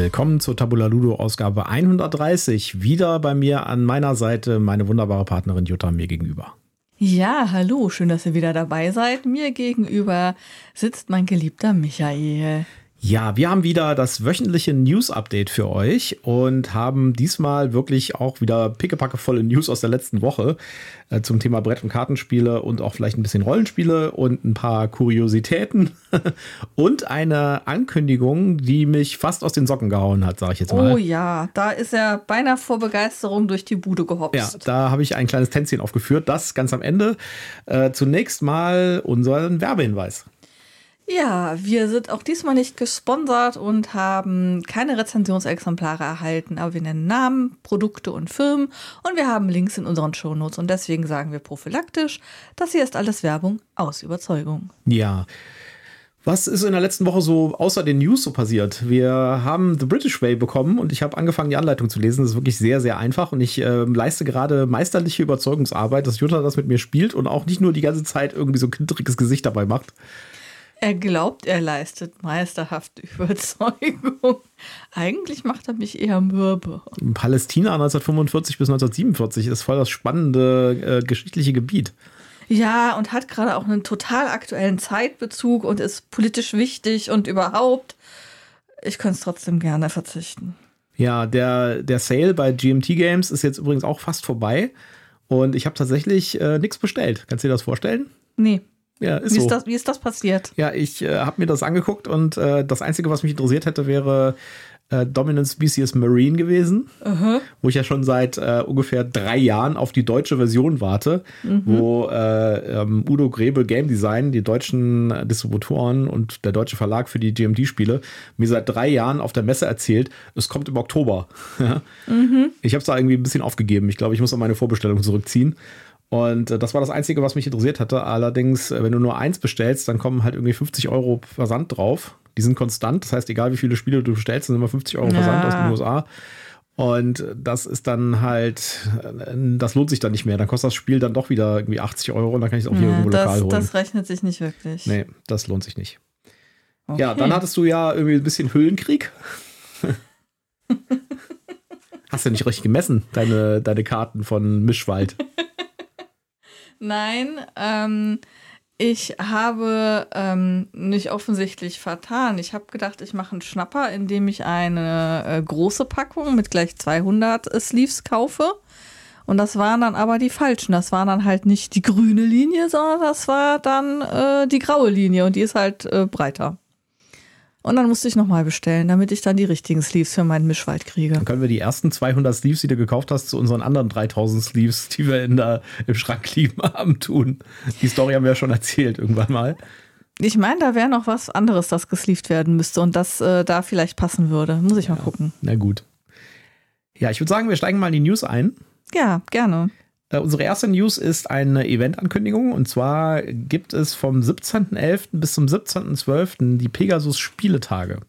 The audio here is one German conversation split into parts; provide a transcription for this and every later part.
Willkommen zur Tabula Ludo Ausgabe 130. Wieder bei mir an meiner Seite meine wunderbare Partnerin Jutta mir gegenüber. Ja, hallo, schön, dass ihr wieder dabei seid. Mir gegenüber sitzt mein geliebter Michael. Ja, wir haben wieder das wöchentliche News-Update für euch und haben diesmal wirklich auch wieder pickepackevolle News aus der letzten Woche äh, zum Thema Brett- und Kartenspiele und auch vielleicht ein bisschen Rollenspiele und ein paar Kuriositäten und eine Ankündigung, die mich fast aus den Socken gehauen hat, sage ich jetzt mal. Oh ja, da ist er beinahe vor Begeisterung durch die Bude gehopst. Ja, da habe ich ein kleines Tänzchen aufgeführt, das ganz am Ende. Äh, zunächst mal unseren Werbehinweis. Ja, wir sind auch diesmal nicht gesponsert und haben keine Rezensionsexemplare erhalten, aber wir nennen Namen, Produkte und Firmen und wir haben Links in unseren Shownotes und deswegen sagen wir prophylaktisch, das hier ist alles Werbung aus Überzeugung. Ja. Was ist in der letzten Woche so außer den News so passiert? Wir haben The British Way bekommen und ich habe angefangen, die Anleitung zu lesen. Das ist wirklich sehr, sehr einfach und ich äh, leiste gerade meisterliche Überzeugungsarbeit, dass Jutta das mit mir spielt und auch nicht nur die ganze Zeit irgendwie so ein kindriges Gesicht dabei macht. Er glaubt, er leistet meisterhafte Überzeugung. Eigentlich macht er mich eher mürbe. Palästina 1945 bis 1947 ist voll das spannende äh, geschichtliche Gebiet. Ja, und hat gerade auch einen total aktuellen Zeitbezug und ist politisch wichtig und überhaupt. Ich könnte es trotzdem gerne verzichten. Ja, der, der Sale bei GMT Games ist jetzt übrigens auch fast vorbei. Und ich habe tatsächlich äh, nichts bestellt. Kannst du dir das vorstellen? Nee. Ja, ist wie, so. ist das, wie ist das passiert? Ja, ich äh, habe mir das angeguckt und äh, das Einzige, was mich interessiert hätte, wäre äh, Dominant Species Marine gewesen, Aha. wo ich ja schon seit äh, ungefähr drei Jahren auf die deutsche Version warte, Mhm. wo äh, ähm, Udo Grebel Game Design, die deutschen äh, Distributoren und der deutsche Verlag für die GMT-Spiele, mir seit drei Jahren auf der Messe erzählt, es kommt im Oktober. Mhm. Ich habe es da irgendwie ein bisschen aufgegeben. Ich glaube, ich muss auch meine Vorbestellung zurückziehen. Und äh, das war das Einzige, was mich interessiert hatte. Allerdings, äh, wenn du nur eins bestellst, dann kommen halt irgendwie 50 Euro Versand drauf. Die sind konstant. Das heißt, egal wie viele Spiele du bestellst, sind immer 50 Euro Versand Ja. aus den USA. Und das ist dann halt, äh, das lohnt sich dann nicht mehr. Dann kostet das Spiel dann doch wieder irgendwie 80 Euro und dann kann ich es auch hier Ja, irgendwo lokal das, holen. das rechnet sich nicht wirklich. nee, das lohnt sich nicht. Okay. Ja, dann hattest du ja irgendwie ein bisschen Höhlenkrieg. Hast du nicht richtig gemessen, deine, deine Karten von Mischwald? Nein, ähm, ich habe ähm, nicht offensichtlich vertan. Ich habe gedacht, ich mache einen Schnapper, indem ich eine äh, große Packung mit gleich 200 äh, Sleeves kaufe. Und das waren dann aber die falschen. Das war dann halt nicht die grüne Linie, sondern das war dann äh, die graue Linie und die ist halt äh, breiter. Und dann musste ich nochmal bestellen, damit ich dann die richtigen Sleeves für meinen Mischwald kriege. Dann können wir die ersten 200 Sleeves, die du gekauft hast, zu unseren anderen 3000 Sleeves, die wir in der, im Schrank liegen haben, tun. Die Story haben wir ja schon erzählt irgendwann mal. Ich meine, da wäre noch was anderes, das gesleeved werden müsste und das äh, da vielleicht passen würde. Muss ich mal gucken. Na gut. Ja, ich würde sagen, wir steigen mal in die News ein. Ja, gerne. Äh, unsere erste News ist eine Eventankündigung und zwar gibt es vom 17.11. bis zum 17.12. die Pegasus Spieletage.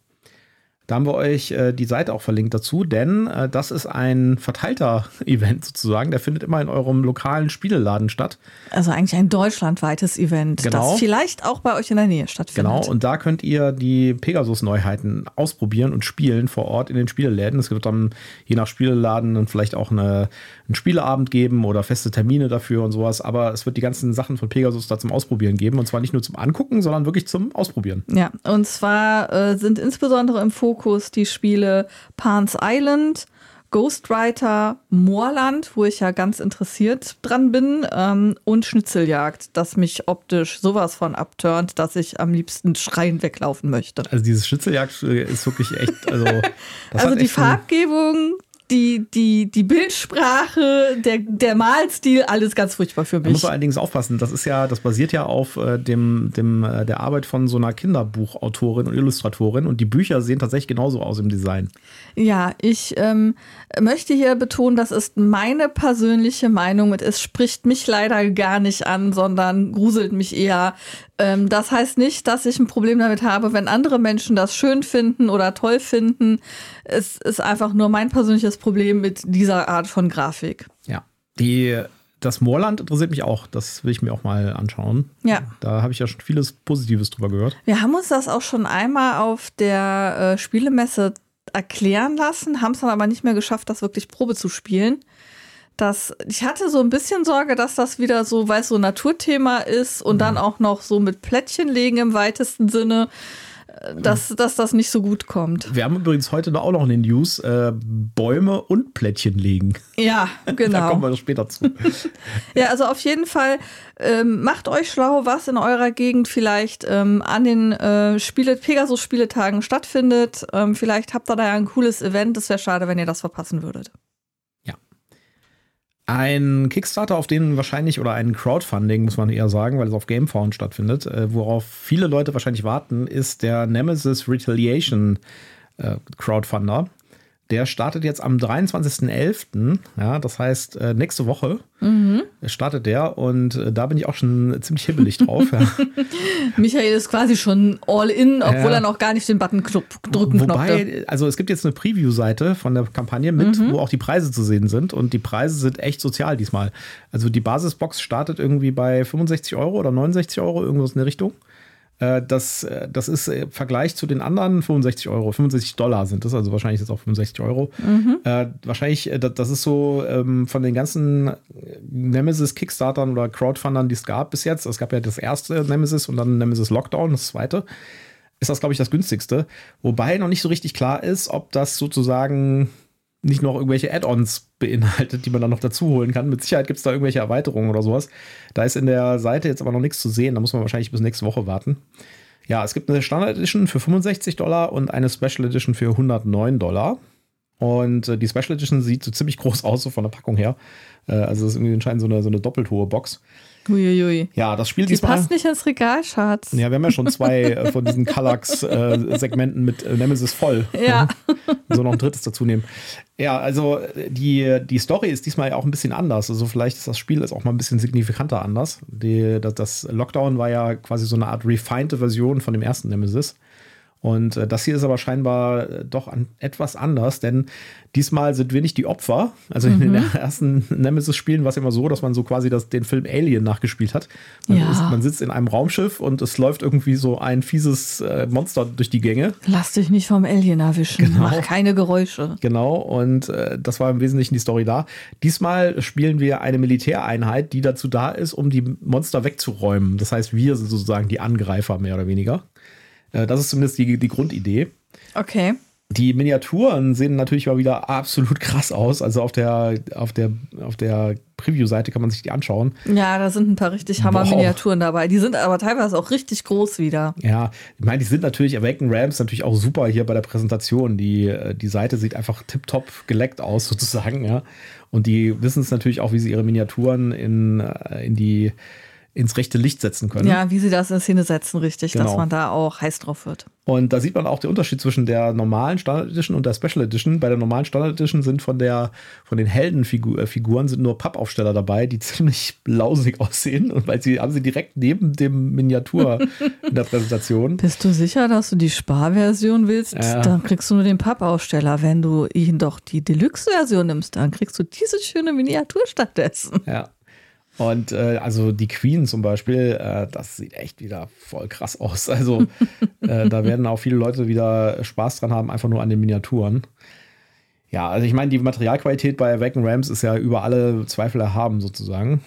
Da haben wir euch äh, die Seite auch verlinkt dazu, denn äh, das ist ein verteilter Event sozusagen. Der findet immer in eurem lokalen Spieleladen statt. Also eigentlich ein deutschlandweites Event, Genau. das vielleicht auch bei euch in der Nähe stattfindet. Genau, und da könnt ihr die Pegasus-Neuheiten ausprobieren und spielen vor Ort in den Spieleläden. Es wird dann je nach Spieleladen dann vielleicht auch eine, einen Spieleabend geben oder feste Termine dafür und sowas. Aber es wird die ganzen Sachen von Pegasus da zum Ausprobieren geben. Und zwar nicht nur zum Angucken, sondern wirklich zum Ausprobieren. Ja, und zwar äh, sind insbesondere im Fokus die Spiele Pan's Island, Ghostwriter, Moorland, wo ich ja ganz interessiert dran bin, ähm, und Schnitzeljagd, das mich optisch sowas von abturnt, dass ich am liebsten schreien weglaufen möchte. Also dieses Schnitzeljagd äh, ist wirklich echt, also. also die Farbgebung, die, die, die Bildsprache, der, der Malstil, alles ganz furchtbar für Da muss mich. man allerdings aufpassen. Das ist ja, das basiert ja auf äh, dem, dem, äh, der Arbeit von so einer Kinderbuchautorin und Illustratorin und die Bücher sehen tatsächlich genauso aus im Design. Ja, ich ähm, möchte hier betonen, das ist meine persönliche Meinung und es spricht mich leider gar nicht an, sondern gruselt mich eher. Ähm, das heißt nicht, dass ich ein Problem damit habe, wenn andere Menschen das schön finden oder toll finden. Es ist einfach nur mein persönliches Problem mit dieser Art von Grafik. Ja. Die, das Moorland interessiert mich auch. Das will ich mir auch mal anschauen. Ja. Da habe ich ja schon vieles Positives drüber gehört. Wir haben uns das auch schon einmal auf der äh, Spielemesse erklären lassen, haben es dann aber nicht mehr geschafft, das wirklich Probe zu spielen. Das, ich hatte so ein bisschen Sorge, dass das wieder so, weil es so ein Naturthema ist und mhm. dann auch noch so mit Plättchen legen im weitesten Sinne dass, dass das nicht so gut kommt. Wir haben übrigens heute auch noch in den News äh, Bäume und Plättchen legen. Ja, genau. da kommen wir später zu. ja, also auf jeden Fall ähm, macht euch schlau, was in eurer Gegend vielleicht ähm, an den äh, Spiele, Pegasus-Spieletagen stattfindet. Ähm, vielleicht habt ihr da ja ein cooles Event. Es wäre schade, wenn ihr das verpassen würdet. Ein Kickstarter, auf den wahrscheinlich, oder ein Crowdfunding, muss man eher sagen, weil es auf Gamefound stattfindet, äh, worauf viele Leute wahrscheinlich warten, ist der Nemesis Retaliation äh, Crowdfunder. Der startet jetzt am 23.11. Ja, das heißt, äh, nächste Woche mhm. startet der und äh, da bin ich auch schon ziemlich hibbelig drauf. Ja. Michael ist quasi schon all in, obwohl er noch gar nicht den Button drücken Wobei, knopfte. also es gibt jetzt eine Preview-Seite von der Kampagne mit, mhm. wo auch die Preise zu sehen sind und die Preise sind echt sozial diesmal. Also die Basisbox startet irgendwie bei 65 Euro oder 69 Euro, irgendwas in der Richtung. Äh, das, äh, das ist im Vergleich zu den anderen 65 Euro, 65 Dollar sind das, also wahrscheinlich es auch 65 Euro. Mhm. Äh, wahrscheinlich, äh, das ist so ähm, von den ganzen Nemesis Kickstartern oder Crowdfundern, die es gab bis jetzt. Es gab ja das erste Nemesis und dann Nemesis Lockdown, das zweite. Ist das, glaube ich, das günstigste. Wobei noch nicht so richtig klar ist, ob das sozusagen nicht noch irgendwelche Add-ons beinhaltet, die man dann noch dazu holen kann. Mit Sicherheit gibt es da irgendwelche Erweiterungen oder sowas. Da ist in der Seite jetzt aber noch nichts zu sehen. Da muss man wahrscheinlich bis nächste Woche warten. Ja, es gibt eine Standard Edition für 65 Dollar und eine Special Edition für 109 Dollar. Und äh, die Special Edition sieht so ziemlich groß aus, so von der Packung her. Äh, also es ist irgendwie anscheinend so eine, so eine doppelt hohe Box. Uiuiui. Ja, das Spiel Die diesmal. passt nicht ins Regal, Schatz. Ja, wir haben ja schon zwei äh, von diesen Kallax-Segmenten äh, mit äh, Nemesis voll. Ja. so noch ein drittes dazu nehmen. Ja, also die, die Story ist diesmal ja auch ein bisschen anders. Also vielleicht ist das Spiel ist auch mal ein bisschen signifikanter anders. Die, das, das Lockdown war ja quasi so eine Art refined Version von dem ersten Nemesis. Und äh, das hier ist aber scheinbar äh, doch an, etwas anders, denn diesmal sind wir nicht die Opfer. Also mhm. in den mhm. ersten Nemesis-Spielen war es immer so, dass man so quasi das, den Film Alien nachgespielt hat. Man, ja. ist, man, sitzt in einem Raumschiff und es läuft irgendwie so ein fieses äh, Monster durch die Gänge. Lass dich nicht vom Alien erwischen. Genau. Mach keine Geräusche. Genau, und äh, das war im Wesentlichen die Story da. Diesmal spielen wir eine Militäreinheit, die dazu da ist, um die Monster wegzuräumen. Das heißt, wir sind sozusagen die Angreifer, mehr oder weniger. Äh, das ist zumindest die, die Grundidee. Okay. Die Miniaturen sehen natürlich mal wieder absolut krass aus. Also auf der, auf der, auf der Preview-Seite kann man sich die anschauen. Ja, da sind ein paar richtig Hammer-Miniaturen dabei. Die sind aber teilweise auch richtig groß wieder. Ja, ich meine, die sind natürlich, Awaken Rams natürlich auch super hier bei der Präsentation. Die, die Seite sieht einfach tipptopp geleckt aus, sozusagen, ja. Und die wissen es natürlich auch, wie sie ihre Miniaturen in, äh, in die ins rechte Licht setzen können. Ja, wie sie das in Szene setzen, richtig, genau. dass man da auch heiß drauf wird. Und da sieht man auch den Unterschied zwischen der normalen Standard Edition und der Special Edition. Bei der normalen Standard Edition sind von der von den Heldenfiguren sind nur Pappaufsteller dabei, die ziemlich lausig aussehen und weil sie haben sie direkt neben dem Miniatur in der Präsentation. Bist du sicher, dass du die Sparversion willst? Ja. Dann kriegst du nur den Pappaufsteller. Wenn du ihn doch die Deluxe-Version nimmst, dann kriegst du diese schöne Miniatur stattdessen. Ja. Und äh, also die Queen zum Beispiel, äh, das sieht echt wieder voll krass aus. Also äh, da werden auch viele Leute wieder Spaß dran haben, einfach nur an den Miniaturen. Ja, also ich meine, die Materialqualität bei Awaken Rams ist ja über alle Zweifel erhaben sozusagen.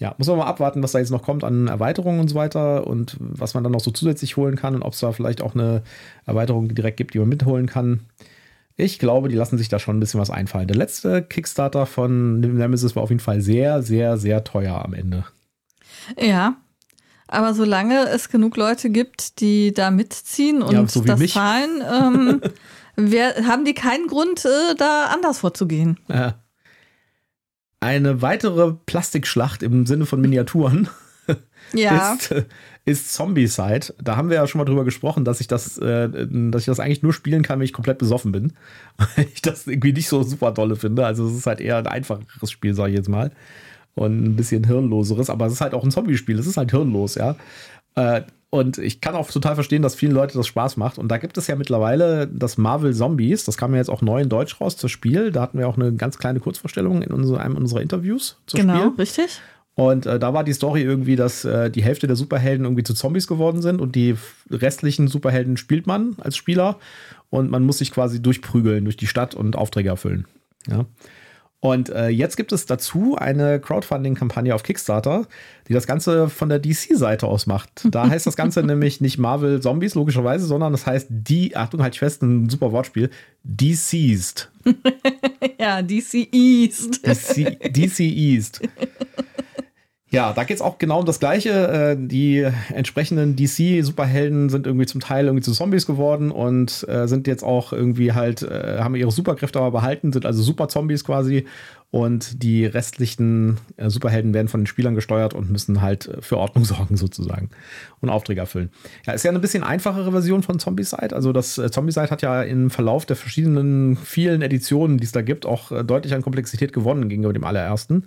Ja, muss man mal abwarten, was da jetzt noch kommt an Erweiterungen und so weiter und was man dann noch so zusätzlich holen kann und ob es da vielleicht auch eine Erweiterung direkt gibt, die man mitholen kann. Ich glaube, die lassen sich da schon ein bisschen was einfallen. Der letzte Kickstarter von Nemesis war auf jeden Fall sehr, sehr, sehr teuer am Ende. Ja, aber solange es genug Leute gibt, die da mitziehen und ja, so das mich. zahlen, ähm, wer, haben die keinen Grund, äh, da anders vorzugehen. Ja. Eine weitere Plastikschlacht im Sinne von Miniaturen ja. ist, ist Zombie-Side. Da haben wir ja schon mal drüber gesprochen, dass ich das, äh, dass ich das eigentlich nur spielen kann, wenn ich komplett besoffen bin. Weil ich das irgendwie nicht so super dolle finde. Also es ist halt eher ein einfacheres Spiel, sage ich jetzt mal. Und ein bisschen hirnloseres, aber es ist halt auch ein Zombie-Spiel. Es ist halt hirnlos, ja. Äh, und ich kann auch total verstehen, dass vielen Leute das Spaß macht. Und da gibt es ja mittlerweile das Marvel Zombies. Das kam ja jetzt auch neu in Deutsch raus, das Spiel. Da hatten wir auch eine ganz kleine Kurzvorstellung in unser, einem unserer Interviews zum genau, Spiel. Genau, richtig. Und äh, da war die Story irgendwie, dass äh, die Hälfte der Superhelden irgendwie zu Zombies geworden sind und die restlichen Superhelden spielt man als Spieler und man muss sich quasi durchprügeln durch die Stadt und Aufträge erfüllen. Ja. Und äh, jetzt gibt es dazu eine Crowdfunding-Kampagne auf Kickstarter, die das Ganze von der DC-Seite aus macht. Da heißt das Ganze nämlich nicht Marvel Zombies, logischerweise, sondern das heißt die, Achtung, halt fest, ein super Wortspiel, Deceased. ja, DC East. DC, DC East. Ja, da geht es auch genau um das Gleiche. Äh, die entsprechenden DC-Superhelden sind irgendwie zum Teil irgendwie zu Zombies geworden und äh, sind jetzt auch irgendwie halt, äh, haben ihre Superkräfte aber behalten, sind also Super-Zombies quasi. Und die restlichen Superhelden werden von den Spielern gesteuert und müssen halt für Ordnung sorgen, sozusagen. Und Aufträge erfüllen. Ja, ist ja eine bisschen einfachere Version von Zombicide. Also das äh, Zombicide hat ja im Verlauf der verschiedenen vielen Editionen, die es da gibt, auch deutlich an Komplexität gewonnen gegenüber dem allerersten.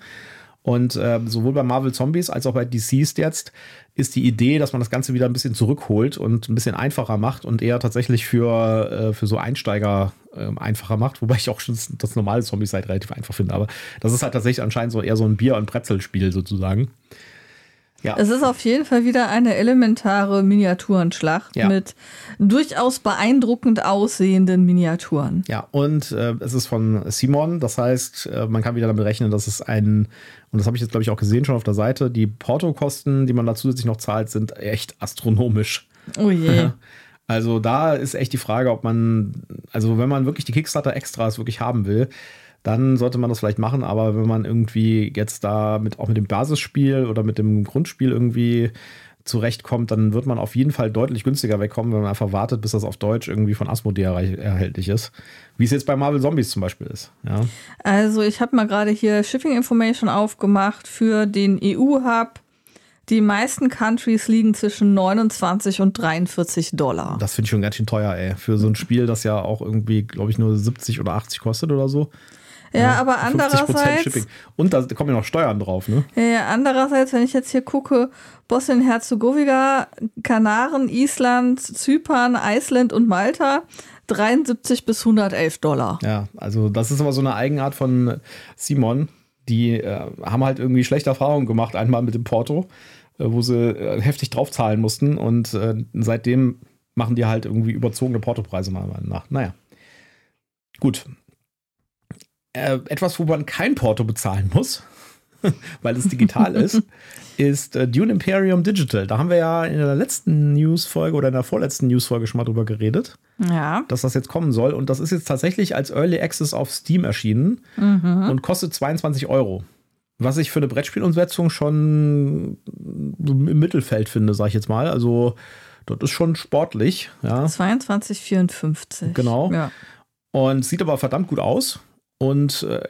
Und äh, sowohl bei Marvel Zombies als auch bei DCs jetzt ist die Idee, dass man das Ganze wieder ein bisschen zurückholt und ein bisschen einfacher macht und eher tatsächlich für, äh, für so Einsteiger äh, einfacher macht, wobei ich auch schon das, normale Zombies-Side relativ einfach finde. Aber das ist halt tatsächlich anscheinend so eher so ein Bier- und Brezelspiel sozusagen. Ja. Es ist auf jeden Fall wieder eine elementare Miniaturenschlacht ja. mit durchaus beeindruckend aussehenden Miniaturen. Ja, und äh, es ist von Simon, das heißt, äh, man kann wieder damit rechnen, dass es ein, und das habe ich jetzt, glaube ich, auch gesehen schon auf der Seite, die Portokosten, die man da zusätzlich noch zahlt, sind echt astronomisch. Oh je. Also da ist echt die Frage, ob man, also wenn man wirklich die Kickstarter-Extras wirklich haben will, dann sollte man das vielleicht machen. Aber wenn man irgendwie jetzt da mit, auch mit dem Basisspiel oder mit dem Grundspiel irgendwie zurechtkommt, dann wird man auf jeden Fall deutlich günstiger wegkommen, wenn man einfach wartet, bis das auf Deutsch irgendwie von Asmodee erhältlich ist. Wie es jetzt bei Marvel Zombies zum Beispiel ist. Ja. Also ich habe mal gerade hier Shipping Information aufgemacht für den EU-Hub. Die meisten Countries liegen zwischen 29 und 43 Dollar. Das finde ich schon ganz schön teuer, ey. Für so ein Spiel, das ja auch irgendwie, glaube ich, nur 70 oder 80 kostet oder so. Ja, aber andererseits. Und da kommen ja noch Steuern drauf, ne? Ja, andererseits, wenn ich jetzt hier gucke, Bosnien-Herzegowina, Kanaren, Island, Zypern, Island und Malta, 73 bis 111 Dollar. Ja, also das ist aber so eine Eigenart von Simon. Die äh, haben halt irgendwie schlechte Erfahrungen gemacht, einmal mit dem Porto, äh, wo sie äh, heftig draufzahlen mussten und äh, seitdem machen die halt irgendwie überzogene Portopreise mal nach. Naja. Gut, äh, etwas, wo man kein Porto bezahlen muss, weil es digital ist, ist äh, Dune Imperium Digital. Da haben wir ja in der letzten Newsfolge oder in der vorletzten Newsfolge schon mal drüber geredet, ja. dass das jetzt kommen soll. Und das ist jetzt tatsächlich als Early Access auf Steam erschienen mhm. und kostet 22 Euro. Was ich für eine Brettspielumsetzung schon im Mittelfeld finde, sag ich jetzt mal. Also, das ist schon sportlich. Ja. 22,54. Genau. Ja. Und sieht aber verdammt gut aus. Und äh,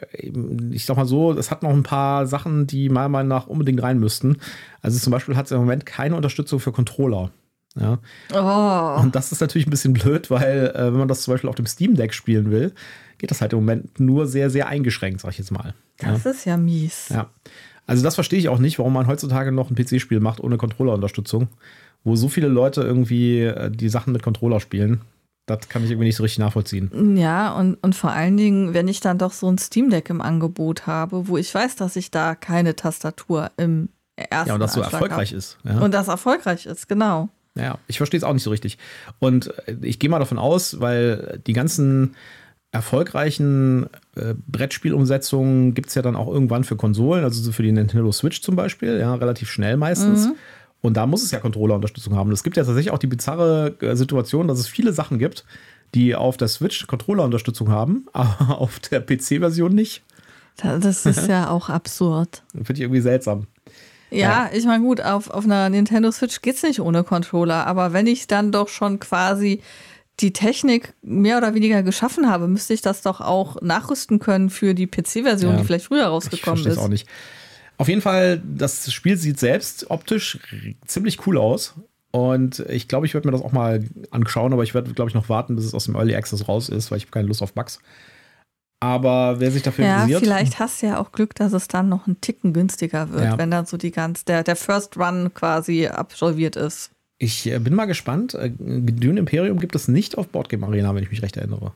ich sag mal so, es hat noch ein paar Sachen, die meiner Meinung nach unbedingt rein müssten. Also zum Beispiel hat es im Moment keine Unterstützung für Controller. Ja. Oh. Und das ist natürlich ein bisschen blöd, weil äh, wenn man das zum Beispiel auf dem Steam Deck spielen will, geht das halt im Moment nur sehr, sehr eingeschränkt, sag ich jetzt mal. Das ja. ist ja mies. Ja. Also das verstehe ich auch nicht, warum man heutzutage noch ein PC-Spiel macht ohne Controller-Unterstützung, wo so viele Leute irgendwie äh, die Sachen mit Controller spielen. Das kann ich irgendwie nicht so richtig nachvollziehen. Ja, und, und vor allen Dingen, wenn ich dann doch so ein Steam Deck im Angebot habe, wo ich weiß, dass ich da keine Tastatur im ersten Ja, und das so erfolgreich hab. ist. Ja. Und das erfolgreich ist, genau. Ja, ich verstehe es auch nicht so richtig. Und äh, ich gehe mal davon aus, weil die ganzen erfolgreichen äh, Brettspielumsetzungen gibt es ja dann auch irgendwann für Konsolen, also für die Nintendo Switch zum Beispiel, ja, relativ schnell meistens. Mhm. Und da muss es ja Controller-Unterstützung haben. Es gibt ja tatsächlich auch die bizarre äh, Situation, dass es viele Sachen gibt, die auf der Switch Controller-Unterstützung haben, aber auf der PC-Version nicht. Das ist ja auch absurd. Finde ich irgendwie seltsam. Ja, ja. ich meine, gut, auf, auf einer Nintendo Switch geht es nicht ohne Controller, aber wenn ich dann doch schon quasi die Technik mehr oder weniger geschaffen habe, müsste ich das doch auch nachrüsten können für die PC-Version, ja. die vielleicht früher rausgekommen ich ist. Ich auch nicht. Auf jeden Fall, das Spiel sieht selbst optisch ziemlich cool aus. Und ich glaube, ich werde mir das auch mal anschauen, aber ich werde, glaube ich, noch warten, bis es aus dem Early Access raus ist, weil ich habe keine Lust auf Bugs. Aber wer sich dafür ja, interessiert. Vielleicht hast du ja auch Glück, dass es dann noch einen Ticken günstiger wird, ja. wenn dann so die ganz, der, der First Run quasi absolviert ist. Ich äh, bin mal gespannt. Äh, Dune Imperium gibt es nicht auf Boardgame Arena, wenn ich mich recht erinnere.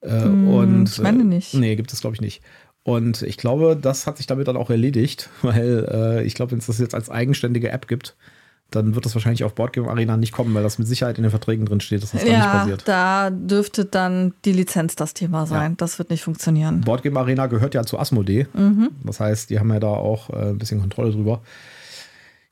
Äh, hm, und, ich meine nicht. Nee, gibt es, glaube ich, nicht. Und ich glaube, das hat sich damit dann auch erledigt, weil äh, ich glaube, wenn es das jetzt als eigenständige App gibt, dann wird das wahrscheinlich auf Boardgame Arena nicht kommen, weil das mit Sicherheit in den Verträgen drin steht, dass das ja, da nicht passiert. Da dürfte dann die Lizenz das Thema sein. Ja. Das wird nicht funktionieren. Boardgame Arena gehört ja zu Asmodee. Mhm. Das heißt, die haben ja da auch äh, ein bisschen Kontrolle drüber.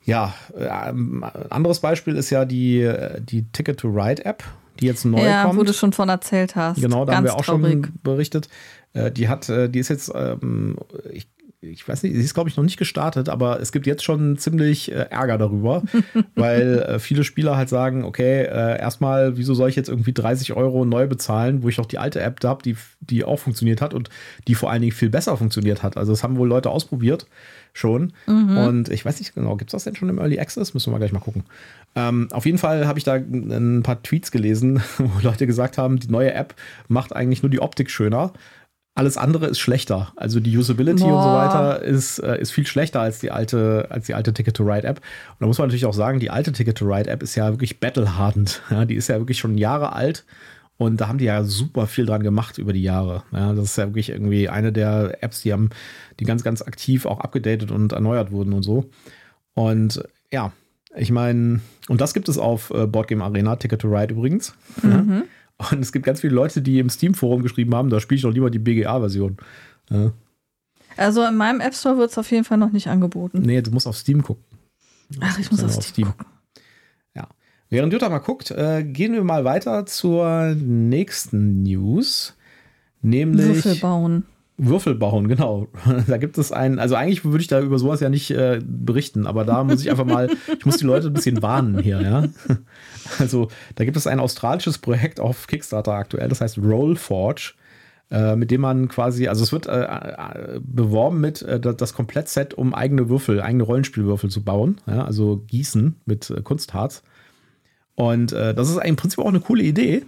Ja, äh, ein anderes Beispiel ist ja die, äh, die Ticket to Ride App, die jetzt neu ja, kommt. Ja, wo du schon von erzählt hast. Genau, da Ganz haben wir auch traurig. schon berichtet. Äh, die hat, äh, die ist jetzt, ähm, ich ich weiß nicht, sie ist, glaube ich, noch nicht gestartet, aber es gibt jetzt schon ziemlich äh, Ärger darüber, weil äh, viele Spieler halt sagen, okay, äh, erstmal, wieso soll ich jetzt irgendwie 30 Euro neu bezahlen, wo ich auch die alte App da habe, die, die auch funktioniert hat und die vor allen Dingen viel besser funktioniert hat. Also das haben wohl Leute ausprobiert schon. Mhm. Und ich weiß nicht genau, gibt es das denn schon im Early Access? Müssen wir gleich mal gucken. Ähm, auf jeden Fall habe ich da ein paar Tweets gelesen, wo Leute gesagt haben, die neue App macht eigentlich nur die Optik schöner alles andere ist schlechter. Also die Usability Boah. und so weiter ist, äh, ist viel schlechter als die alte, als die alte Ticket-to-Ride-App. Und da muss man natürlich auch sagen, die alte Ticket-to-Ride-App ist ja wirklich battle-hardened. Ja, die ist ja wirklich schon Jahre alt. Und da haben die ja super viel dran gemacht über die Jahre. Ja, das ist ja wirklich irgendwie eine der Apps, die haben, die ganz, ganz aktiv auch abgedatet und erneuert wurden und so. Und ja, ich meine, und das gibt es auf äh, Boardgame Arena, Ticket to Ride übrigens. Mhm. Ja. Und es gibt ganz viele Leute, die im Steam-Forum geschrieben haben, da spiele ich doch lieber die BGA-Version. Ja. Also in meinem App Store wird es auf jeden Fall noch nicht angeboten. Nee, du musst auf Steam gucken. Ach, ich muss auf Steam, auf Steam, gucken. Ja. Während Jutta mal guckt, äh, gehen wir mal weiter zur nächsten News. Nämlich. Würfel bauen. Würfel bauen, genau. Da gibt es einen, also eigentlich würde ich da über sowas ja nicht äh, berichten, aber da muss ich einfach mal, ich muss die Leute ein bisschen warnen hier, ja. Also da gibt es ein australisches Projekt auf Kickstarter aktuell, das heißt Rollforge, äh, mit dem man quasi, also es wird äh, äh beworben mit äh, das Komplettset, um eigene Würfel, eigene Rollenspielwürfel zu bauen, ja? also gießen mit äh, Kunstharz. Und das ist im Prinzip auch eine coole Idee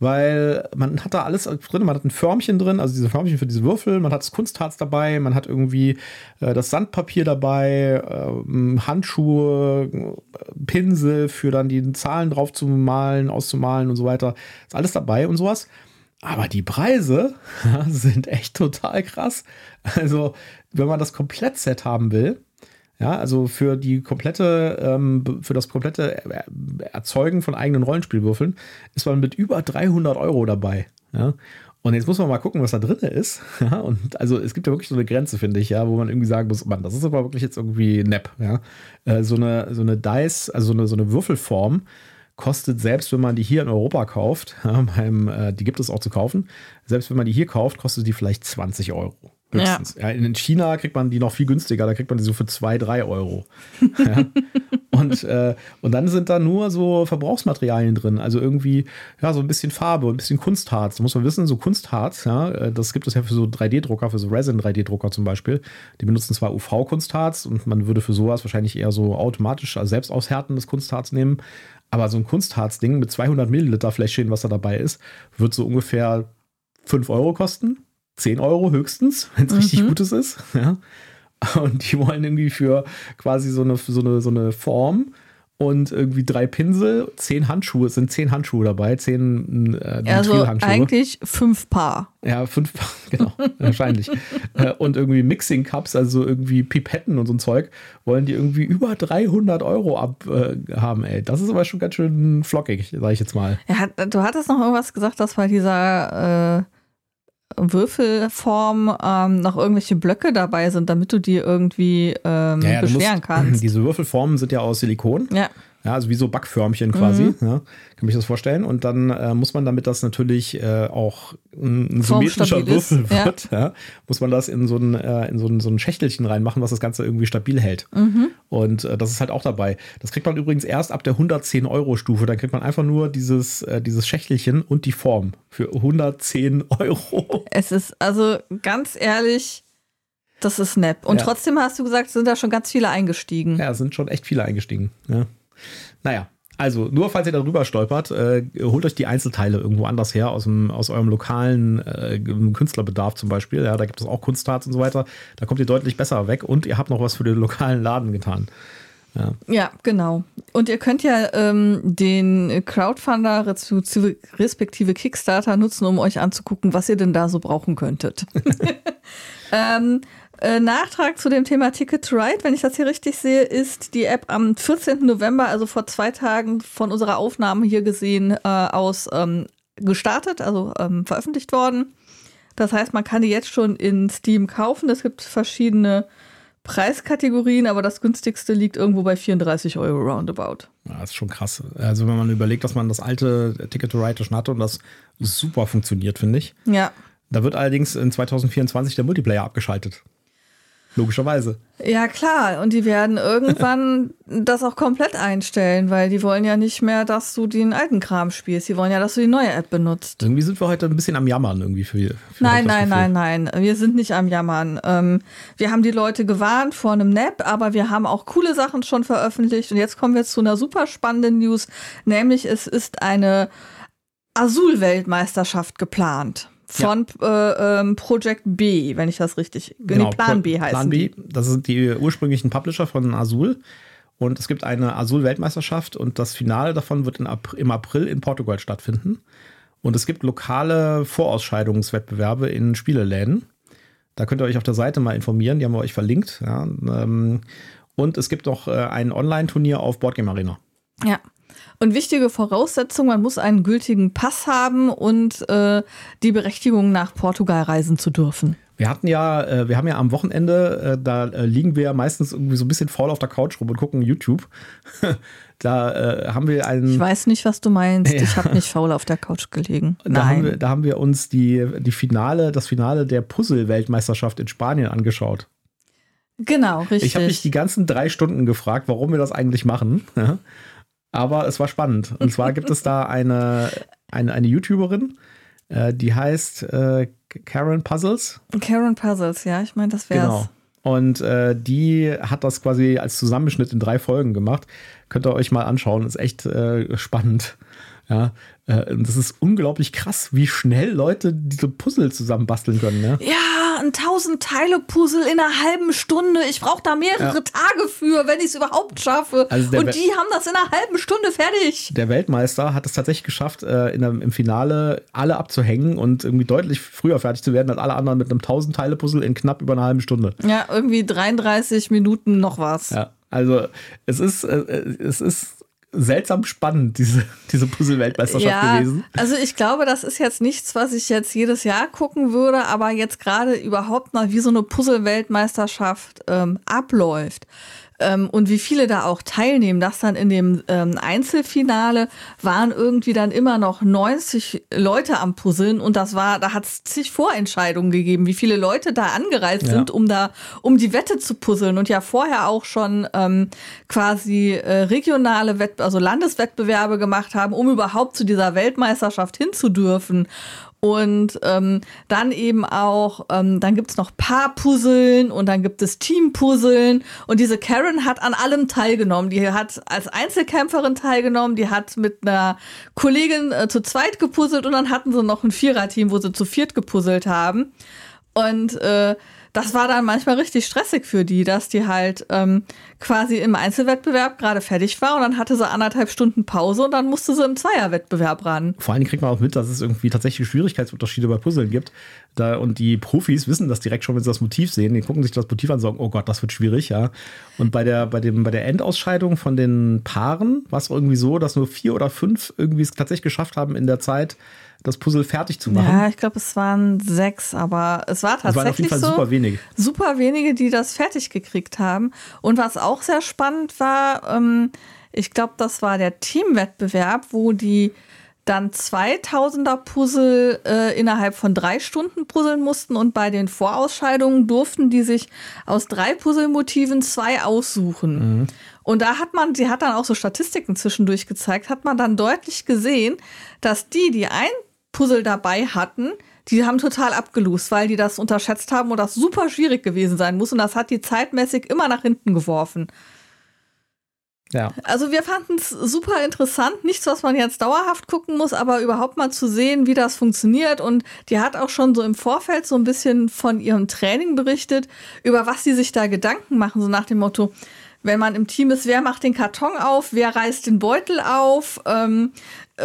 weil man hat da alles drin, man hat ein Förmchen drin, also diese Förmchen für diese Würfel, man hat das Kunstharz dabei, man hat irgendwie äh, das Sandpapier dabei, äh, Handschuhe, Pinsel für dann die Zahlen drauf zu malen, auszumalen und so weiter. Ist alles dabei und sowas. Aber die Preise sind echt total krass. Also, wenn man das Komplettset haben will, ja, also für die komplette, ähm, für das komplette Erzeugen von eigenen Rollenspielwürfeln ist man mit über 300 Euro dabei. Ja. Und jetzt muss man mal gucken, was da drin ist. Ja, und also es gibt ja wirklich so eine Grenze, finde ich, ja, wo man irgendwie sagen muss, man, das ist aber wirklich jetzt irgendwie nepp. Ja. Äh, so eine, so eine Dice, also so eine, so eine Würfelform kostet selbst, wenn man die hier in Europa kauft, ja, beim, äh, die gibt es auch zu kaufen, selbst wenn man die hier kauft, kostet die vielleicht 20 Euro. Höchstens. Ja. ja. in China kriegt man die noch viel günstiger, da kriegt man die so für 2, 3 Euro. ja. und, äh, und dann sind da nur so Verbrauchsmaterialien drin, also irgendwie, ja, so ein bisschen Farbe und ein bisschen Kunstharz. Da muss man wissen, so Kunstharz, ja, äh, das gibt es ja für so 3D-Drucker, für so Resin-3D-Drucker zum Beispiel. Die benutzen zwar UV-Kunstharz und man würde für sowas wahrscheinlich eher so automatisch, also selbst aushärtendes Kunstharz nehmen. Aber so ein Kunstharz-Ding mit 200 Milliliter Fläschchen, was da dabei ist, wird so ungefähr 5 Euro kosten 10 Euro höchstens, wenn es mhm. richtig Gutes ist. Ja. Und die wollen irgendwie für quasi so eine, so eine, so eine Form und irgendwie drei Pinsel, zehn Handschuhe, es sind zehn Handschuhe dabei, zehn äh, Also eigentlich fünf Paar. Ja, fünf Paar, genau, wahrscheinlich. Äh, und irgendwie Mixing Cups, also irgendwie Pipetten und so ein Zeug, wollen die irgendwie über 300 Euro abhaben, äh, ey. Das ist aber schon ganz schön flockig, sag ich jetzt mal. Ja, du hattest noch irgendwas gesagt, das war dieser äh Würfelform ähm, noch irgendwelche Blöcke dabei sind, damit du die irgendwie ähm, ja, ja, beschweren musst, kannst. Diese Würfelformen sind ja aus Silikon. Ja. Ja, also wie so Backförmchen quasi. Mhm. Ja, kann mich das vorstellen. Und dann äh, muss man, damit das natürlich äh, auch ein symmetrischer Würfel wird, ja. ja. muss man das in so ein, äh, in so ein, so ein Schächtelchen reinmachen, was das Ganze irgendwie stabil hält. Mhm. Und äh, das ist halt auch dabei. Das kriegt man übrigens erst ab der 110 Euro Stufe. Da kriegt man einfach nur dieses, äh, dieses Schächtelchen und die Form für 110 Euro. Es ist also ganz ehrlich. Das ist nett. Und trotzdem hast du gesagt, sind da schon ganz viele eingestiegen. Ja, sind schon echt viele eingestiegen. Ja. Naja, also nur falls ihr darüber stolpert, äh, holt euch die Einzelteile irgendwo anders her, aus, dem, aus eurem lokalen äh, Künstlerbedarf zum Beispiel. Ja, da gibt es auch Kunstharz und so weiter. Da kommt ihr deutlich besser weg und ihr habt noch was für den lokalen Laden getan. Ja. ja, genau. Und ihr könnt ja ähm, den Crowdfunder respektive Kickstarter nutzen, um euch anzugucken, was ihr denn da so brauchen könntet. Ähm, äh, Nachtrag zu dem Thema Ticket to Ride, wenn ich das hier richtig sehe, ist die App am 14. November, also vor zwei Tagen von unserer Aufnahme hier gesehen, äh, aus ähm, gestartet, also ähm, veröffentlicht worden. Das heißt, man kann die jetzt schon in Steam kaufen. Es gibt verschiedene Preiskategorien, aber das günstigste liegt irgendwo bei 34 Euro roundabout. Ja, das ist schon krass. Also wenn man überlegt, dass man das alte Ticket to Ride schon hatte und das super funktioniert, finde ich. Ja. Da wird allerdings in 2024 der Multiplayer abgeschaltet. Logischerweise. Ja, klar. Und die werden irgendwann das auch komplett einstellen, weil die wollen ja nicht mehr, dass du den alten Kram spielst. Die wollen ja, dass du die neue App benutzt. Irgendwie sind wir heute ein bisschen am Jammern irgendwie für. für nein, nein, nein, nein. Wir sind nicht am Jammern. Ähm, wir haben die Leute gewarnt vor einem Nap, aber wir haben auch coole Sachen schon veröffentlicht. Und jetzt kommen wir zu einer super spannenden News, nämlich es ist eine Azul-Weltmeisterschaft geplant von ja. äh, ähm, Project B, wenn ich das richtig. Genau, nee, Plan B heißt. Plan B, das sind die ursprünglichen Publisher von Azul. Und es gibt eine Azul-Weltmeisterschaft und das Finale davon wird April, im April in Portugal stattfinden. Und es gibt lokale Vorausscheidungswettbewerbe in Spieleläden. Da könnt ihr euch auf der Seite mal informieren, die haben wir euch verlinkt. Ja. Ähm, und es gibt auch äh, ein Online-Turnier auf Boardgame Arena. Ja. Und wichtige Voraussetzung, man muss einen gültigen Pass haben und äh, die Berechtigung, nach Portugal reisen zu dürfen. Wir hatten ja, äh, wir haben ja am Wochenende, äh, da äh, liegen wir ja meistens irgendwie so ein bisschen faul auf der Couch rum und gucken YouTube. da äh, haben wir einen. Ich weiß nicht, was du meinst. Ja. Ich habe nicht faul auf der Couch gelegen. Da Nein. Haben wir, da haben wir uns die, die Finale, das Finale der Puzzle-Weltmeisterschaft in Spanien angeschaut. Genau, richtig. Ich habe mich die ganzen drei Stunden gefragt, warum wir das eigentlich machen. Aber es war spannend. Und zwar gibt es da eine, eine, eine YouTuberin, äh, die heißt äh, Karen Puzzles. Karen Puzzles, ja, ich meine, das wäre Genau. Und äh, die hat das quasi als Zusammenschnitt in drei Folgen gemacht. Könnt ihr euch mal anschauen, ist echt äh, spannend. Ja, äh, das ist unglaublich krass, wie schnell Leute diese Puzzle zusammenbasteln können. Ne? Ja, ein 1000 Teile Puzzle in einer halben Stunde. Ich brauche da mehrere ja. Tage für, wenn ich es überhaupt schaffe. Also Und die haben das in einer halben Stunde fertig. Der Weltmeister hat es tatsächlich geschafft, äh, in einem, im Finale alle abzuhängen und irgendwie deutlich früher fertig zu werden als alle anderen mit einem 1000 Teile Puzzle in knapp über einer halben Stunde. Ja, irgendwie 33 Minuten noch was. Ja. Also es ist, äh, es ist seltsam spannend, diese, diese Puzzle-Weltmeisterschaft ja, gewesen. Also ich glaube, das ist jetzt nichts, was ich jetzt jedes Jahr gucken würde, aber jetzt gerade überhaupt mal, wie so eine Puzzle-Weltmeisterschaft ähm, abläuft und wie viele da auch teilnehmen, das dann in dem ähm, Einzelfinale waren irgendwie dann immer noch 90 Leute am Puzzeln und das war, da hat es zig Vorentscheidungen gegeben, wie viele Leute da angereist ja. sind, um da, um die Wette zu puzzeln und ja vorher auch schon ähm, quasi äh, regionale Wett also Landeswettbewerbe gemacht haben, um überhaupt zu dieser Weltmeisterschaft hinzudürfen. Und ähm, dann eben auch, ähm, dann gibt's noch Paarpuzzeln und dann gibt es Teampuzzeln. Und diese Karen hat an allem teilgenommen. Die hat als Einzelkämpferin teilgenommen, die hat mit einer Kollegin äh, zu zweit gepuzzelt und dann hatten sie noch ein Viererteam, wo sie zu viert gepuzzelt haben. Und äh, das war dann manchmal richtig stressig für die, dass die halt ähm, quasi im Einzelwettbewerb gerade fertig war und dann hatte sie anderthalb Stunden Pause und dann musste sie im Zweierwettbewerb ran. Vor allem kriegt man auch mit, dass es irgendwie tatsächlich Schwierigkeitsunterschiede bei Puzzeln gibt. Da, und die Profis wissen das direkt schon, wenn sie das Motiv sehen. Die gucken sich das Motiv an und sagen, oh Gott, das wird schwierig, ja. Und bei der, bei dem, bei der Endausscheidung von den Paaren war es irgendwie so, dass nur vier oder fünf irgendwie es tatsächlich geschafft haben, in der Zeit das Puzzle fertig zu machen. Ja, ich glaube, es waren sechs, aber es war tatsächlich es waren auf jeden Fall so super wenige. Super wenige, die das fertig gekriegt haben. Und was auch sehr spannend war, ähm, ich glaube, das war der Teamwettbewerb, wo die dann 2000er Puzzle äh, innerhalb von drei Stunden puzzeln mussten und bei den Vorausscheidungen durften die sich aus drei Puzzlemotiven zwei aussuchen. Mhm. Und da hat man, sie hat dann auch so Statistiken zwischendurch gezeigt, hat man dann deutlich gesehen, dass die, die ein Puzzle dabei hatten, die haben total abgelost, weil die das unterschätzt haben und das super schwierig gewesen sein muss. Und das hat die zeitmäßig immer nach hinten geworfen. Ja. Also wir fanden es super interessant. Nichts, was man jetzt dauerhaft gucken muss, aber überhaupt mal zu sehen, wie das funktioniert. Und die hat auch schon so im Vorfeld so ein bisschen von ihrem Training berichtet, über was sie sich da Gedanken machen, so nach dem Motto, wenn man im Team ist, wer macht den Karton auf, wer reißt den Beutel auf, ähm,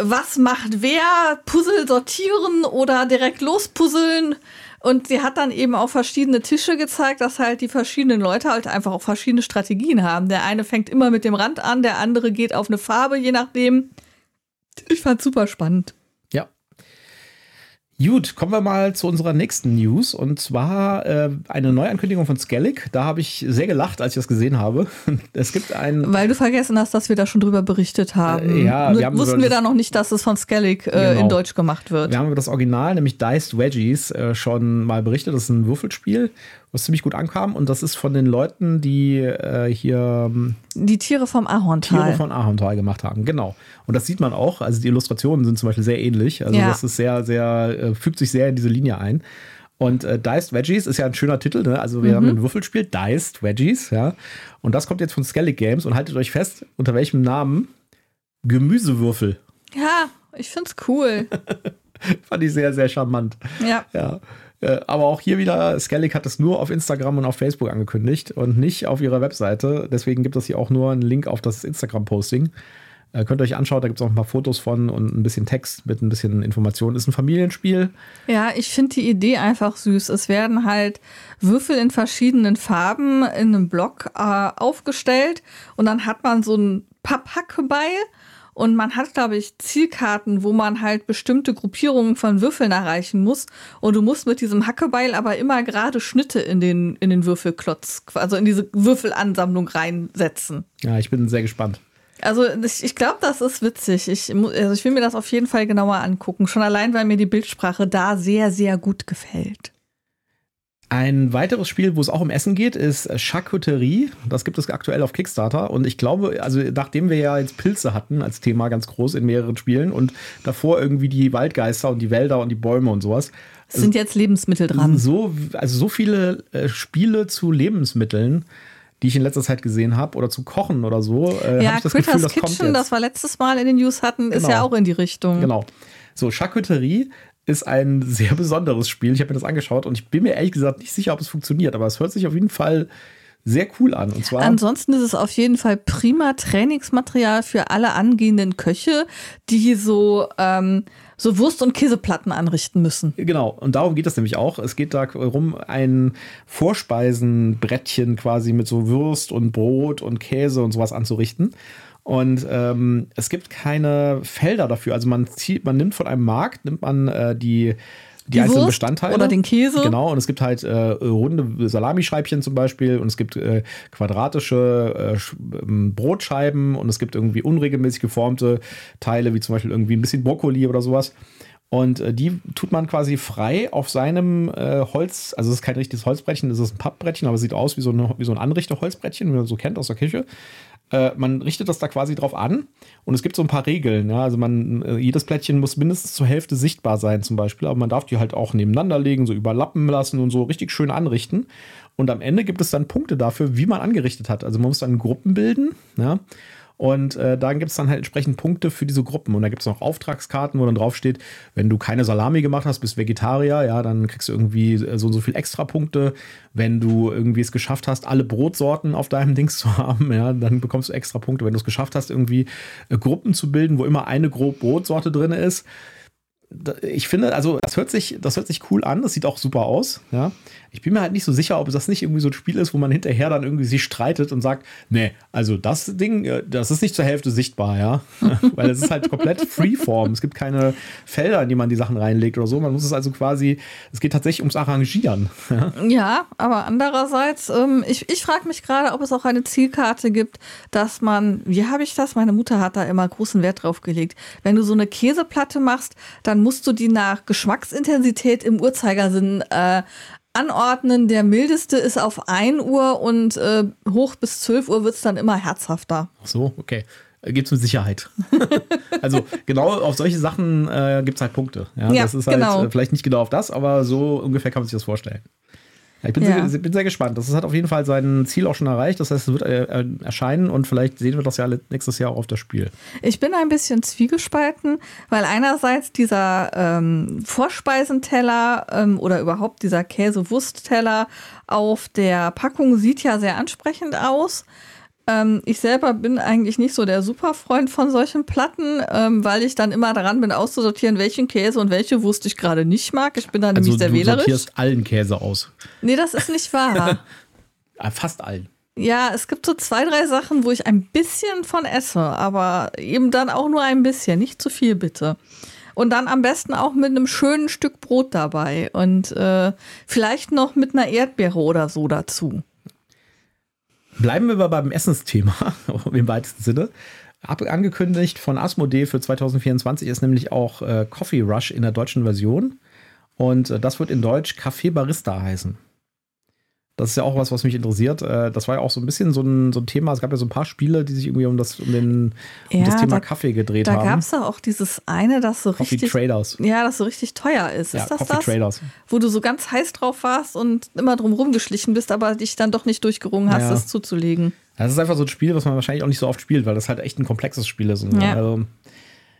was macht wer, Puzzle sortieren oder direkt lospuzzeln Und sie hat dann eben auch verschiedene Tische gezeigt, dass halt die verschiedenen Leute halt einfach auch verschiedene Strategien haben. Der eine fängt immer mit dem Rand an, der andere geht auf eine Farbe, je nachdem. Ich fand super spannend. Gut, kommen wir mal zu unserer nächsten News und zwar äh, eine Neuankündigung von Skellig. Da habe ich sehr gelacht, als ich das gesehen habe. Es gibt ein. Weil du vergessen hast, dass wir da schon drüber berichtet haben. Äh, ja, wir haben wussten wir da noch nicht, dass es von Skellig äh, genau. in Deutsch gemacht wird. Wir haben über das Original, nämlich Diced Veggies, äh, schon mal berichtet. Das ist ein Würfelspiel was ziemlich gut ankam. Und das ist von den Leuten, die äh, hier ähm, die Tiere vom Ahorntal. Tiere von Ahorntal gemacht haben, genau. Und das sieht man auch. Also die Illustrationen sind zum Beispiel sehr ähnlich. Also ja. das ist sehr, sehr, äh, fügt sich sehr in diese Linie ein. Und äh, Diced Veggies ist ja ein schöner Titel, ne? Also wir mhm. haben ein Würfelspiel, Diced Veggies, ja. Und das kommt jetzt von Skellig Games und haltet euch fest, unter welchem Namen? Gemüsewürfel. Ja, ich find's cool. Fand ich sehr, sehr charmant. Ja. Ja. Äh, aber auch hier wieder, Skellig hat es nur auf Instagram und auf Facebook angekündigt und nicht auf ihrer Webseite. Deswegen gibt es hier auch nur einen Link auf das Instagram-Posting. Äh, könnt ihr euch anschauen, da gibt es auch ein paar Fotos von und ein bisschen Text mit ein bisschen Informationen. Ist ein Familienspiel. Ja, ich finde die Idee einfach süß. Es werden halt Würfel in verschiedenen Farben in einem Block äh, aufgestellt und dann hat man so ein Papphackbeil und man hat, glaube ich, Zielkarten, wo man halt bestimmte Gruppierungen von Würfeln erreichen muss. Und du musst mit diesem Hackebeil aber immer gerade Schnitte in den, in den Würfelklotz, also in diese Würfelansammlung reinsetzen. Ja, ich bin sehr gespannt. Also ich, ich glaube, das ist witzig. Ich, also ich will mir das auf jeden Fall genauer angucken. Schon allein, weil mir die Bildsprache da sehr, sehr gut gefällt. Ein weiteres Spiel, wo es auch um Essen geht, ist Charcuterie. Das gibt es aktuell auf Kickstarter. Und ich glaube, also nachdem wir ja jetzt Pilze hatten als Thema ganz groß in mehreren Spielen und davor irgendwie die Waldgeister und die Wälder und die Bäume und sowas. Es sind jetzt Lebensmittel dran. So, also so viele äh, Spiele zu Lebensmitteln die ich in letzter Zeit gesehen habe oder zu kochen oder so. Äh, ja, ich das Critters Gefühl, das Kitchen, das wir letztes Mal in den News hatten, ist genau. ja auch in die Richtung. Genau. So, Charcuterie ist ein sehr besonderes Spiel. Ich habe mir das angeschaut und ich bin mir ehrlich gesagt nicht sicher, ob es funktioniert, aber es hört sich auf jeden Fall sehr cool an. Und zwar Ansonsten ist es auf jeden Fall prima Trainingsmaterial für alle angehenden Köche, die so, ähm, so Wurst- und Käseplatten anrichten müssen. Genau, und darum geht es nämlich auch. Es geht darum, ein Vorspeisenbrettchen quasi mit so Wurst und Brot und Käse und sowas anzurichten. Und ähm, es gibt keine Felder dafür. Also man zieht, man nimmt von einem Markt, nimmt man äh, die die, die einzelnen Wurst Bestandteile. Oder den Käse. Genau, und es gibt halt äh, runde Salamischreibchen zum Beispiel und es gibt äh, quadratische äh, ähm, Brotscheiben und es gibt irgendwie unregelmäßig geformte Teile, wie zum Beispiel irgendwie ein bisschen Brokkoli oder sowas. Und äh, die tut man quasi frei auf seinem äh, Holz, also es ist kein richtiges Holzbrettchen, es ist ein Pappbrettchen, aber es sieht aus wie so, eine, wie so ein Anrichterholzbrettchen, wie man so kennt aus der Küche. Äh, man richtet das da quasi drauf an und es gibt so ein paar Regeln. Ja? Also man, äh, jedes Plättchen muss mindestens zur Hälfte sichtbar sein zum Beispiel, aber man darf die halt auch nebeneinander legen, so überlappen lassen und so richtig schön anrichten. Und am Ende gibt es dann Punkte dafür, wie man angerichtet hat. Also man muss dann Gruppen bilden. Ja? Und äh, da gibt es dann halt entsprechend Punkte für diese Gruppen. Und da gibt es noch Auftragskarten, wo dann drauf steht, wenn du keine Salami gemacht hast, bist Vegetarier, ja, dann kriegst du irgendwie so und so viel extra Punkte. Wenn du irgendwie es geschafft hast, alle Brotsorten auf deinem Dings zu haben, ja, dann bekommst du extra Punkte. Wenn du es geschafft hast, irgendwie äh, Gruppen zu bilden, wo immer eine Brotsorte drin ist, ich finde, also das hört sich, das hört sich cool an, das sieht auch super aus, ja. Ich bin mir halt nicht so sicher, ob das nicht irgendwie so ein Spiel ist, wo man hinterher dann irgendwie sich streitet und sagt, nee, also das Ding, äh, das ist nicht zur Hälfte sichtbar, ja. Weil es ist halt komplett Freeform. Es gibt keine Felder, in die man die Sachen reinlegt oder so. Man muss es also quasi, es geht tatsächlich ums Arrangieren. Ja, ja aber andererseits, ähm, ich, ich frage mich gerade, ob es auch eine Zielkarte gibt, dass man, wie habe ich das? Meine Mutter hat da immer großen Wert drauf gelegt. Wenn du so eine Käseplatte machst, dann musst du die nach Geschmacksintensität im Uhrzeigersinn äh, anordnen. Der mildeste ist auf 1 Uhr und äh, hoch bis 12 Uhr wird es dann immer herzhafter. Ach so, okay. Äh, gibt es mit Sicherheit. also genau auf solche Sachen äh, gibt es halt Punkte. Ja, ja das ist halt genau. Äh, vielleicht nicht genau auf das, aber so ungefähr kann man sich das vorstellen. Ich bin, ja. sehr, bin sehr gespannt. Das hat auf jeden Fall sein Ziel auch schon erreicht. Das heißt, es wird äh, erscheinen und vielleicht sehen wir das ja nächstes Jahr auch auf das Spiel. Ich bin ein bisschen zwiegespalten, weil einerseits dieser ähm, Vorspeisenteller ähm, oder überhaupt dieser Käsewurstteller auf der Packung sieht ja sehr ansprechend aus. Ähm, ich selber bin eigentlich nicht so der Superfreund von solchen Platten, ähm, weil ich dann immer daran bin, auszusortieren, welchen Käse und welche Wurst ich gerade nicht mag. Ich bin da Also nämlich sehr du wählerisch. sortierst allen Käse aus. Nee, das ist nicht wahr. Ah, Fast allen. ja, es gibt so zwei, drei Sachen, wo ich ein bisschen von esse, aber eben dann auch nur ein bisschen, nicht zu viel bitte. Und dann am besten auch mit einem schönen Stück Brot dabei und äh, vielleicht noch mit einer Erdbeere oder so dazu. Bleiben wir aber beim Essensthema im weitesten Sinne. Ab angekündigt von Asmodee für 2024 ist nämlich auch äh, Coffee Rush in der deutschen Version. Und äh, das wird in Deutsch Café Barista heißen. Das ist ja auch was, was mich interessiert. Äh, das war ja auch so ein bisschen so ein, so ein Thema. Es gab ja so ein paar Spiele, die sich irgendwie um das, um den, um Ja, das Thema da- Kaffee gedreht Da haben. gab es doch auch dieses eine, das so Coffee richtig. Traders. Ja, das so richtig teuer ist. Ja, ist das Coffee das? Traders. Wo du so ganz heiß drauf warst und immer drum rumgeschlichen bist, aber dich dann doch nicht durchgerungen hast, Ja. das zuzulegen. Das ist einfach so ein Spiel, was man wahrscheinlich auch nicht so oft spielt, weil das halt echt ein komplexes Spiel ist. Ja. Also,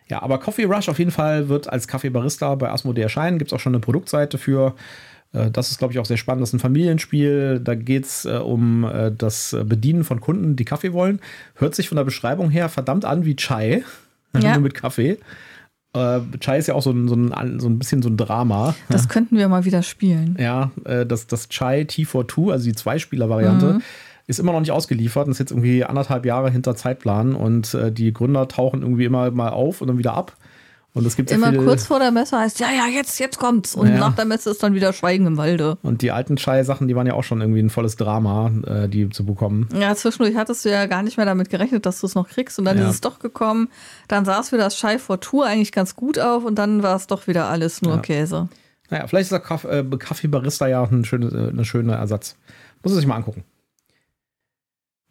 ja, aber Coffee Rush auf jeden Fall wird als Kaffee Barista bei Asmodee erscheinen. Gibt es auch schon eine Produktseite für. Äh, Das ist, glaube ich, auch sehr spannend. Das ist ein Familienspiel. Da geht es äh, um äh, das Bedienen von Kunden, die Kaffee wollen. Hört sich von der Beschreibung her verdammt an wie Chai. Ja. Nur mit Kaffee. Äh, Chai ist ja auch so ein, so, ein, so ein bisschen so ein Drama. Das könnten wir mal wieder spielen. Ja, äh, das, das Chai T42, also die Zweispieler-Variante, Mhm. ist immer noch nicht ausgeliefert und ist jetzt irgendwie anderthalb Jahre hinter Zeitplan und äh, die Gründer tauchen irgendwie immer mal auf und dann wieder ab. Und es gibt Immer viele, kurz vor der Messe heißt, ja, ja, jetzt, jetzt kommt's. Und Ja. nach der Messe ist dann wieder Schweigen im Walde. Und die alten Chai-Sachen, die waren ja auch schon irgendwie ein volles Drama, äh, die zu bekommen. Ja, zwischendurch hattest du ja gar nicht mehr damit gerechnet, dass du es noch kriegst. Und dann Ja. ist es doch gekommen. Dann sah es für das Schei vor Tour eigentlich ganz gut auf und dann war es doch wieder alles nur. Käse. Naja, vielleicht ist der äh, Kaffee Barista ja ein schönes, äh, eine schöne Ersatz. Muss man sich mal angucken.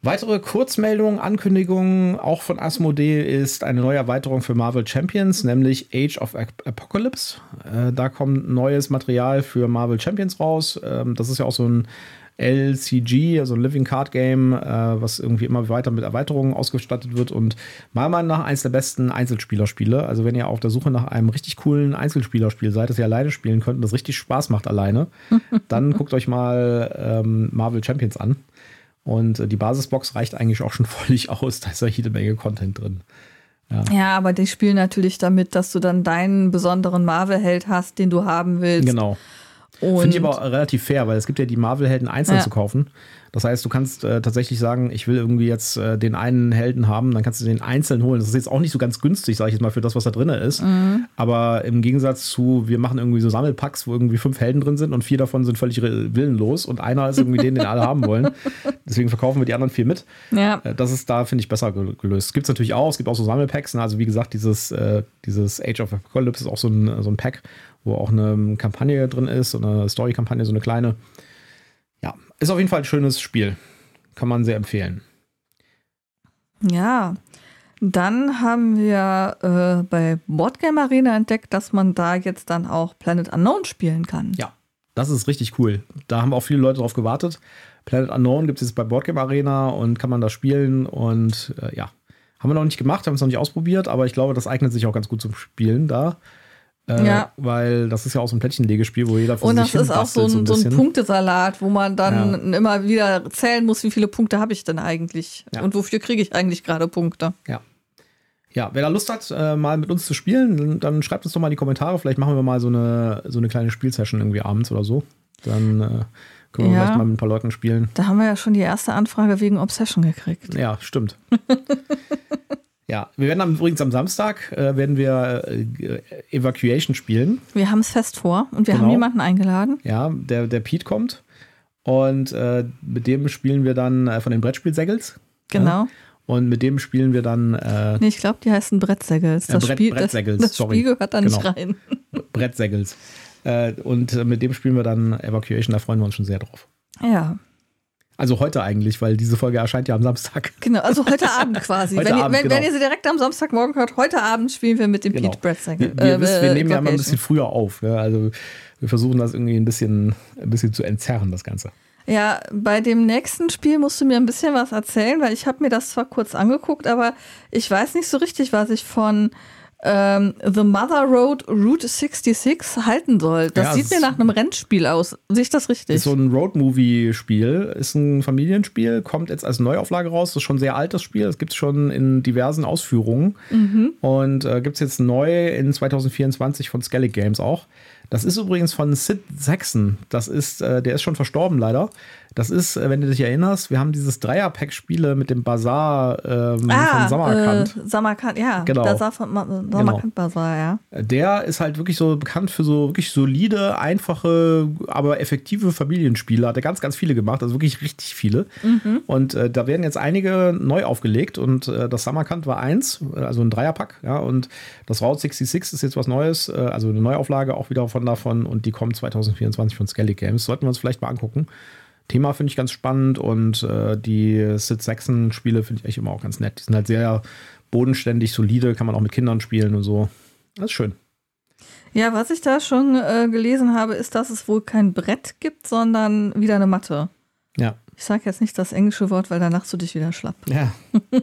Weitere Kurzmeldungen, Ankündigungen auch von Asmodee ist eine neue Erweiterung für Marvel Champions, nämlich Age of Ap- Apocalypse. Äh, da kommt neues Material für Marvel Champions raus. Ähm, das ist ja auch so ein LCG, also ein Living Card Game, äh, was irgendwie immer weiter mit Erweiterungen ausgestattet wird und meiner Meinung nach eins der besten Einzelspielerspiele. Also wenn ihr auf der Suche nach einem richtig coolen Einzelspielerspiel seid, das ihr alleine spielen könnt und das richtig Spaß macht alleine, dann guckt euch mal ähm, Marvel Champions an. Und äh, die Basisbox reicht eigentlich auch schon völlig aus. Da ist ja jede Menge Content drin. Ja, aber die spielen natürlich damit, dass du dann deinen besonderen Marvel-Held hast, den du haben willst. Genau. Finde ich aber relativ fair, weil es gibt ja die Marvel-Helden einzeln Ja. zu kaufen. Das heißt, du kannst äh, tatsächlich sagen, ich will irgendwie jetzt äh, den einen Helden haben, dann kannst du den einzeln holen. Das ist jetzt auch nicht so ganz günstig, sage ich jetzt mal, für das, was da drin ist. Mhm. Aber im Gegensatz zu, wir machen irgendwie so Sammelpacks, wo irgendwie fünf Helden drin sind und vier davon sind völlig willenlos und einer ist irgendwie den, den alle haben wollen. Deswegen verkaufen wir die anderen vier mit. ja. Äh, Das ist da, finde ich, besser gel- gelöst. Gibt es natürlich auch. Es gibt auch so Sammelpacks. Ne? Also, wie gesagt, dieses, äh, dieses Age of Apocalypse ist auch so ein, so ein Pack, wo auch eine Kampagne drin ist, so eine Story-Kampagne, so eine kleine. Ja, ist auf jeden Fall ein schönes Spiel. Kann man sehr empfehlen. Ja, dann haben wir äh, bei Boardgame Arena entdeckt, dass man da jetzt dann auch Planet Unknown spielen kann. Ja, das ist richtig cool. Da haben auch viele Leute drauf gewartet. Planet Unknown gibt es jetzt bei Boardgame Arena und kann man da spielen. Und äh, ja, haben wir noch nicht gemacht, haben es noch nicht ausprobiert, aber ich glaube, das eignet sich auch ganz gut zum Spielen da. Äh, Ja. Weil das ist ja auch so ein Plättchenlegespiel, wo jeder für Und sich das ist auch so ein, so ein bisschen. Punktesalat, wo man dann immer wieder zählen muss, wie viele Punkte habe ich denn eigentlich Ja. und wofür kriege ich eigentlich gerade Punkte. Ja. Ja, wer da Lust hat, äh, mal mit uns zu spielen, dann, dann schreibt uns doch mal in die Kommentare. Vielleicht machen wir mal so eine, so eine kleine Spielsession irgendwie abends oder so. Dann äh, können wir Ja. vielleicht mal mit ein paar Leuten spielen. Da haben wir ja schon die erste Anfrage wegen Obsession gekriegt. Ja, stimmt. ja, wir werden am, übrigens am Samstag äh, werden wir äh, Evacuation spielen. Wir haben es fest vor und wir Genau. haben jemanden eingeladen. Ja, der, der Pete kommt. Und äh, mit dem spielen wir dann äh, von den Brettspielsägels. Genau. Und mit dem spielen wir dann äh, Nee, ich glaube, die heißen Brettsägels. Ja, Das, Brett- Spiel, das, das. Spiel gehört da nicht Genau. rein. Brettsägels. Äh, und äh, mit dem spielen wir dann Evacuation, da freuen wir uns schon sehr drauf. Ja, Also heute eigentlich, weil diese Folge erscheint ja am Samstag. genau. Also heute Abend quasi. Heute wenn, ihr, Abend, wenn, genau. wenn ihr sie direkt am Samstagmorgen hört, heute Abend spielen wir mit dem Genau. Pete Brettsägel. Wir, wir, äh, wir nehmen ja immer ein bisschen früher auf. Ja? Also wir versuchen das irgendwie ein bisschen, ein bisschen zu entzerren, das Ganze. Ja, bei dem nächsten Spiel musst du mir ein bisschen was erzählen, weil ich habe mir das zwar kurz angeguckt, aber ich weiß nicht so richtig, was ich von ähm, The Mother Road Route 66 halten soll. Das Ja, sieht mir nach einem Rennspiel aus. Sehe ich das richtig? Ist so ein Road-Movie-Spiel, ist ein Familienspiel, kommt jetzt als Neuauflage raus. Das ist schon ein sehr altes Spiel, das gibt es schon in diversen Ausführungen. Und äh, gibt es jetzt neu in 2024 von Skellig Games auch. Das ist übrigens von Sid Saxon. Das ist, äh, der ist schon verstorben leider. Das ist, äh, wenn du dich erinnerst, wir haben dieses Dreier-Pack-Spiele mit dem Bazar ähm, von Samarkand. Äh, Samarkand, ja. Genau. Sah von Ma- Samarkand Bazaar, ja. Der ist halt wirklich so bekannt für so wirklich solide, einfache, aber effektive Familienspiele. Hat er ganz, ganz viele gemacht, also wirklich richtig viele. Und äh, da werden jetzt einige neu aufgelegt und äh, das Samarkand war eins, also ein Dreierpack, ja. Und das Route 66 ist jetzt was Neues, äh, also eine Neuauflage auch wieder von davon und die kommt 2024 von Skellig Games. Sollten wir uns vielleicht mal angucken. Thema finde ich ganz spannend und äh, die Sid Saxon Spiele finde ich echt immer auch ganz nett. Die sind halt sehr bodenständig, solide, kann man auch mit Kindern spielen und so. Das ist schön. Ja, was ich da schon äh, gelesen habe, ist, dass es wohl kein Brett gibt, sondern wieder eine Matte. Ja. Ich sage jetzt nicht das englische Wort, weil danach du dich wieder schlapp. Ja.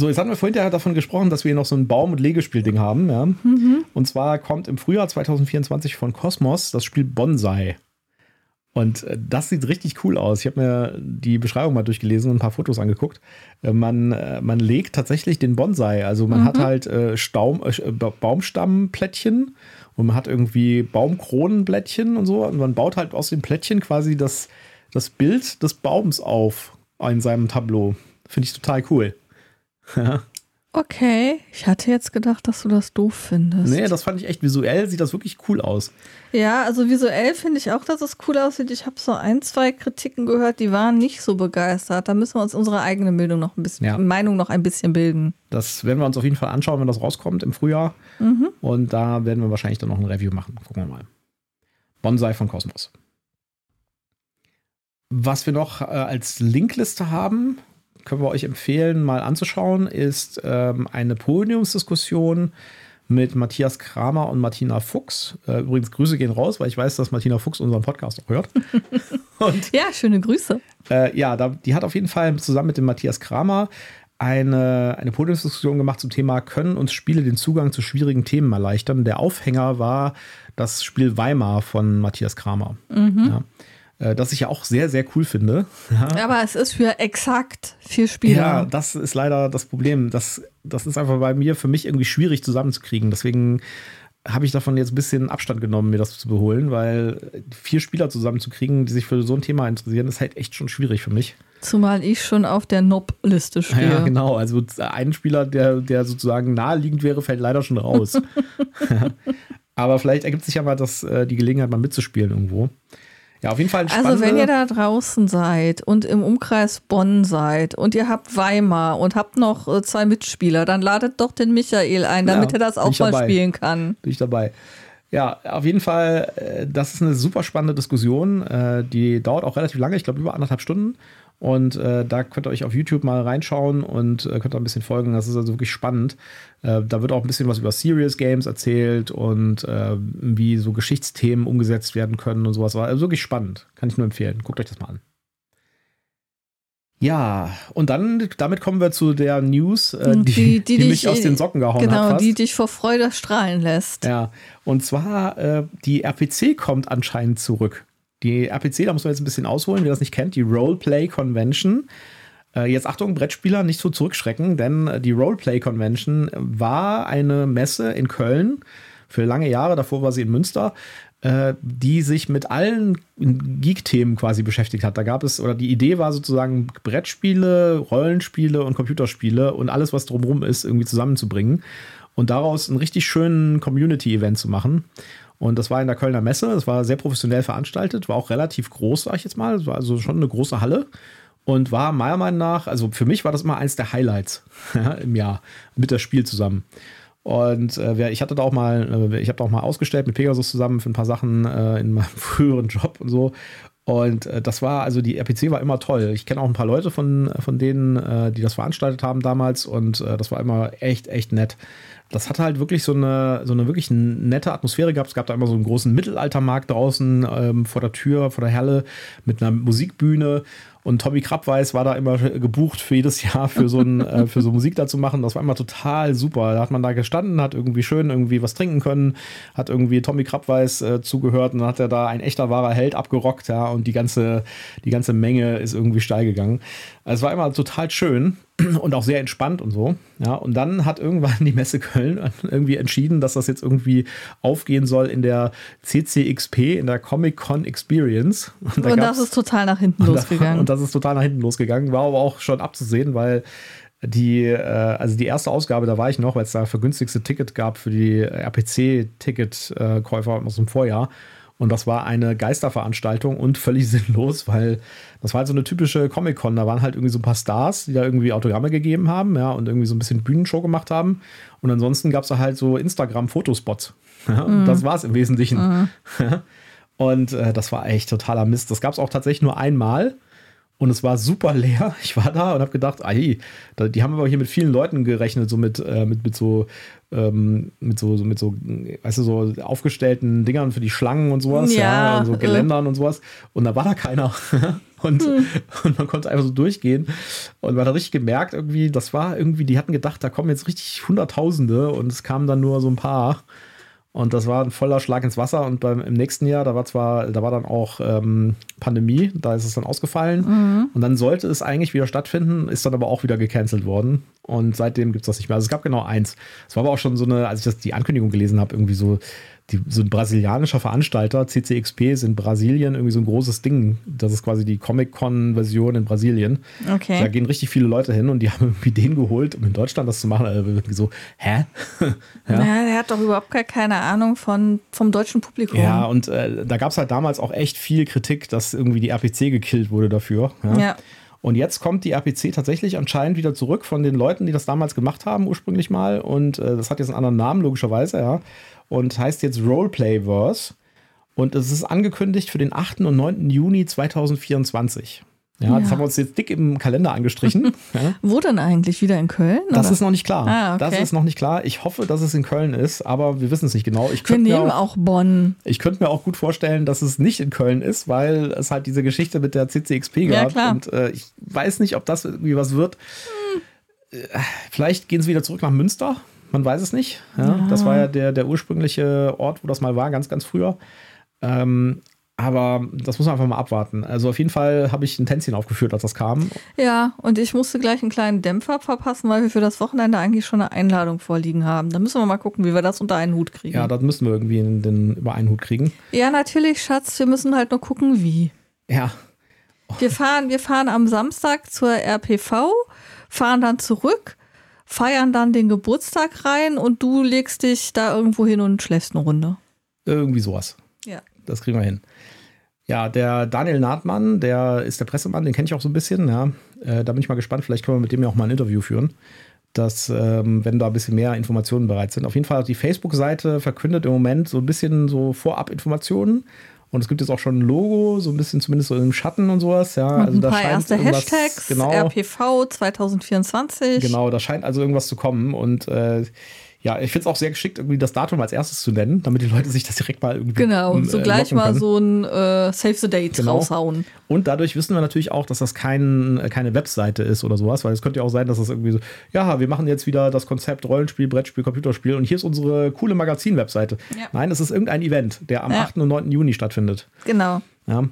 so, jetzt hatten wir vorhin ja davon gesprochen, dass wir noch so ein Baum- und Legespiel-Ding haben. Ja? Und zwar kommt im Frühjahr 2024 von Cosmos das Spiel Bonsai. Und äh, das sieht richtig cool aus. Ich habe mir die Beschreibung mal durchgelesen und ein paar Fotos angeguckt. Äh, Man, äh, man legt tatsächlich den Bonsai. Also man hat halt äh, Staum, äh, Ba- Baumstammplättchen und man hat irgendwie Baumkronenblättchen und so. Und man baut halt aus den Plättchen quasi das, das Bild des Baums auf in seinem Tableau. Finde ich total cool. Okay, ich hatte jetzt gedacht, dass du das doof findest. Nee, das fand ich echt visuell, sieht das wirklich cool aus. Ja, also visuell finde ich auch, dass es cool aussieht. Ich habe so ein, zwei Kritiken gehört, die waren nicht so begeistert. Da müssen wir uns unsere eigene Bildung noch ein bisschen, Ja. Meinung noch ein bisschen bilden. Das werden wir uns auf jeden Fall anschauen, wenn das rauskommt im Frühjahr. Und da werden wir wahrscheinlich dann noch ein Review machen. Gucken wir mal. Bonsai von Cosmos. Was wir noch äh, als Linkliste haben, können wir euch empfehlen, mal anzuschauen, ist ähm, eine Podiumsdiskussion mit Matthias Kramer und Martina Fuchs. Äh, übrigens, Grüße gehen raus, weil ich weiß, dass Martina Fuchs unseren Podcast auch hört. und Ja, schöne Grüße. äh, ja, da, die hat auf jeden Fall zusammen mit dem Matthias Kramer eine, eine Podiumsdiskussion gemacht zum Thema, können uns Spiele den Zugang zu schwierigen Themen erleichtern? Der Aufhänger war das Spiel Weimar von Matthias Kramer. Ja. Äh, das ich ja auch sehr, sehr cool finde. Aber es ist für exakt vier Spieler. Ja, das ist leider das Problem. Das, das ist einfach bei mir für mich irgendwie schwierig zusammenzukriegen. Deswegen habe ich davon jetzt ein bisschen Abstand genommen, mir das zu beholen, weil vier Spieler zusammenzukriegen, die sich für so ein Thema interessieren, ist halt echt schon schwierig für mich. Zumal ich schon auf der Nob-Liste stehe. Ja, genau. Also ein Spieler, der, der sozusagen naheliegend wäre, fällt leider schon raus. Aber vielleicht ergibt sich ja mal das, äh, die Gelegenheit, mal mitzuspielen irgendwo. Ja, auf jeden Fall Also wenn ihr da draußen seid und im Umkreis Bonn seid und ihr habt Weimar und habt noch äh, zwei Mitspieler, dann ladet doch den Michael ein, damit Ja, er das auch mal dabei. spielen kann. bin ich dabei. Ja, auf jeden Fall, äh, das ist eine super spannende Diskussion. Äh, Die dauert auch relativ lange, ich glaube über anderthalb Stunden. Und äh, da könnt ihr euch auf YouTube mal reinschauen und äh, könnt da ein bisschen folgen. Das ist also wirklich spannend. Äh, da wird auch ein bisschen was über Serious Games erzählt und äh, wie so Geschichtsthemen umgesetzt werden können und sowas. War also wirklich spannend. Kann ich nur empfehlen. Guckt euch das mal an. Ja, und dann, damit kommen wir zu der News, äh, die, Die- die die, mich aus den Socken gehauen hat. Genau, die dich vor Freude strahlen lässt. Ja, und zwar äh, die RPC kommt anscheinend zurück. Die RPC, da muss man jetzt ein bisschen ausholen, wer das nicht kennt, die Roleplay Convention. Äh, jetzt Achtung, Brettspieler, nicht so zurückschrecken, denn äh, die Roleplay Convention war eine Messe in Köln für lange Jahre, davor war sie in Münster, äh, die sich mit allen Geek-Themen quasi beschäftigt hat. Da gab es, oder die Idee war sozusagen Brettspiele, Rollenspiele und Computerspiele und alles, was drumherum ist, irgendwie zusammenzubringen und daraus einen richtig schönen Community-Event zu machen. Und das war in der Kölner Messe, das war sehr professionell veranstaltet, war auch relativ groß, sag ich jetzt mal. Es war also schon eine große Halle und war meiner Meinung nach, also für mich war das immer eins der Highlights im Jahr mit das Spiel zusammen. Und äh, ich hatte da auch mal, äh, ich habe da auch mal ausgestellt mit Pegasus zusammen für ein paar Sachen äh, in meinem früheren Job und so. Und äh, das war, also die RPC war immer toll. Ich kenne auch ein paar Leute von, von denen, äh, die das veranstaltet haben damals und äh, das war immer echt, echt nett. Das hatte halt wirklich so eine, so eine wirklich nette Atmosphäre gehabt. Es gab da immer so einen großen Mittelaltermarkt draußen ähm, vor der Tür, vor der Halle mit einer Musikbühne. Und Tommy Krabweis war da immer gebucht für jedes Jahr für so, ein, äh, für so Musik da zu machen. Das war immer total super. Da hat man da gestanden, hat irgendwie schön irgendwie was trinken können, hat irgendwie Tommy Krabweis äh, zugehört und dann hat er da ein echter wahrer Held abgerockt, ja, und die ganze, die ganze Menge ist irgendwie steil gegangen. Es war immer total schön und auch sehr entspannt und so. Ja, und dann hat irgendwann die Messe Köln irgendwie entschieden, dass das jetzt irgendwie aufgehen soll in der CCXP, in der Comic Con Experience. Und, da und das ist total nach hinten und losgegangen. Das, und das ist total nach hinten losgegangen. War aber auch schon abzusehen, weil die, äh, also die erste Ausgabe, da war ich noch, weil es da vergünstigste Ticket gab für die RPC-Ticketkäufer aus dem Vorjahr. Und das war eine Geisterveranstaltung und völlig sinnlos, weil das war halt so eine typische Comic-Con. Da waren halt irgendwie so ein paar Stars, die da irgendwie Autogramme gegeben haben, ja, und irgendwie so ein bisschen Bühnenshow gemacht haben. Und ansonsten gab es da halt so Instagram-Fotospots. Ja, mhm. Das war es im Wesentlichen. Mhm. und äh, das war echt totaler Mist. Das gab es auch tatsächlich nur einmal. Und es war super leer. Ich war da und habe gedacht, ai, die haben aber hier mit vielen Leuten gerechnet, so mit, äh, mit, mit so ähm, mit so, mit so, weißt du, so aufgestellten Dingern für die Schlangen und sowas, ja, ja und so Geländern äh. und sowas. Und da war da keiner. und, hm. und man konnte einfach so durchgehen. Und man hat richtig gemerkt, irgendwie, das war irgendwie, die hatten gedacht, da kommen jetzt richtig Hunderttausende und es kamen dann nur so ein paar. Und das war ein voller Schlag ins Wasser. Und beim, im nächsten Jahr, da war zwar, da war dann auch ähm, Pandemie, da ist es dann ausgefallen. Mhm. Und dann sollte es eigentlich wieder stattfinden, ist dann aber auch wieder gecancelt worden. Und seitdem gibt es das nicht mehr. Also es gab genau eins. Es war aber auch schon so eine, als ich das, die Ankündigung gelesen habe, irgendwie so die, so ein brasilianischer Veranstalter, CCXP, ist in Brasilien irgendwie so ein großes Ding. Das ist quasi die Comic-Con-Version in Brasilien. Okay. Da gehen richtig viele Leute hin und die haben irgendwie den geholt, um in Deutschland das zu machen. Also irgendwie so, hä? ja. Naja, der hat doch überhaupt gar keine Ahnung von, vom deutschen Publikum. Ja, und äh, da gab es halt damals auch echt viel Kritik, dass irgendwie die RPC gekillt wurde dafür. ja. ja. Und jetzt kommt die RPC tatsächlich anscheinend wieder zurück von den Leuten, die das damals gemacht haben, ursprünglich mal. Und äh, das hat jetzt einen anderen Namen, logischerweise, ja und heißt jetzt Roleplayverse. Und es ist angekündigt für den 8. und 9. Juni 2024. Ja, ja, das haben wir uns jetzt dick im Kalender angestrichen. ja. Wo denn eigentlich? Wieder in Köln? Das oder? ist noch nicht klar. Ah, okay. Das ist noch nicht klar. Ich hoffe, dass es in Köln ist, aber wir wissen es nicht genau. Ich wir nehmen auch, auch, Bonn. Ich könnte mir auch gut vorstellen, dass es nicht in Köln ist, weil es halt diese Geschichte mit der CCXP gab. Ja, klar. Und äh, ich weiß nicht, ob das irgendwie was wird. Hm. Vielleicht gehen sie wieder zurück nach Münster. Man weiß es nicht. Ja, ja. Das war ja der, der ursprüngliche Ort, wo das mal war, ganz, ganz früher. Ähm, aber das muss man einfach mal abwarten. Also auf jeden Fall habe ich ein Tänzchen aufgeführt, als das kam. Ja, und ich musste gleich einen kleinen Dämpfer verpassen, weil wir für das Wochenende eigentlich schon eine Einladung vorliegen haben. Da müssen wir mal gucken, wie wir das unter einen Hut kriegen. Ja, das müssen wir irgendwie in den, über einen Hut kriegen. Ja, natürlich, Schatz. Wir müssen halt nur gucken, wie. Ja. Wir fahren, wir fahren am Samstag zur RPV, fahren dann zurück feiern dann den Geburtstag rein und du legst dich da irgendwo hin und schläfst eine Runde. Irgendwie sowas. Ja. Das kriegen wir hin. Ja, der Daniel Nahtmann, der ist der Pressemann, den kenne ich auch so ein bisschen. Ja. Äh, da bin ich mal gespannt, vielleicht können wir mit dem ja auch mal ein Interview führen. Dass, ähm, wenn da ein bisschen mehr Informationen bereit sind. Auf jeden Fall hat die Facebook-Seite verkündet im Moment so ein bisschen so Vorab-Informationen. Und es gibt jetzt auch schon ein Logo, so ein bisschen zumindest so im Schatten und sowas. Ja, und also ein da paar erste Hashtags, genau, RPV 2024. Genau, da scheint also irgendwas zu kommen. Und äh, ja, ich finde es auch sehr geschickt, irgendwie das Datum als erstes zu nennen, damit die Leute sich das direkt mal irgendwie. Genau, ähm, so gleich mal so ein äh, Save the Date genau. raushauen. Und dadurch wissen wir natürlich auch, dass das kein, äh, keine Webseite ist oder sowas, weil es könnte ja auch sein, dass das irgendwie so, ja, wir machen jetzt wieder das Konzept Rollenspiel, Brettspiel, Computerspiel und hier ist unsere coole Magazin-Webseite. Ja. Nein, es ist irgendein Event, der am ja. 8. und 9. Juni stattfindet. Genau. Ja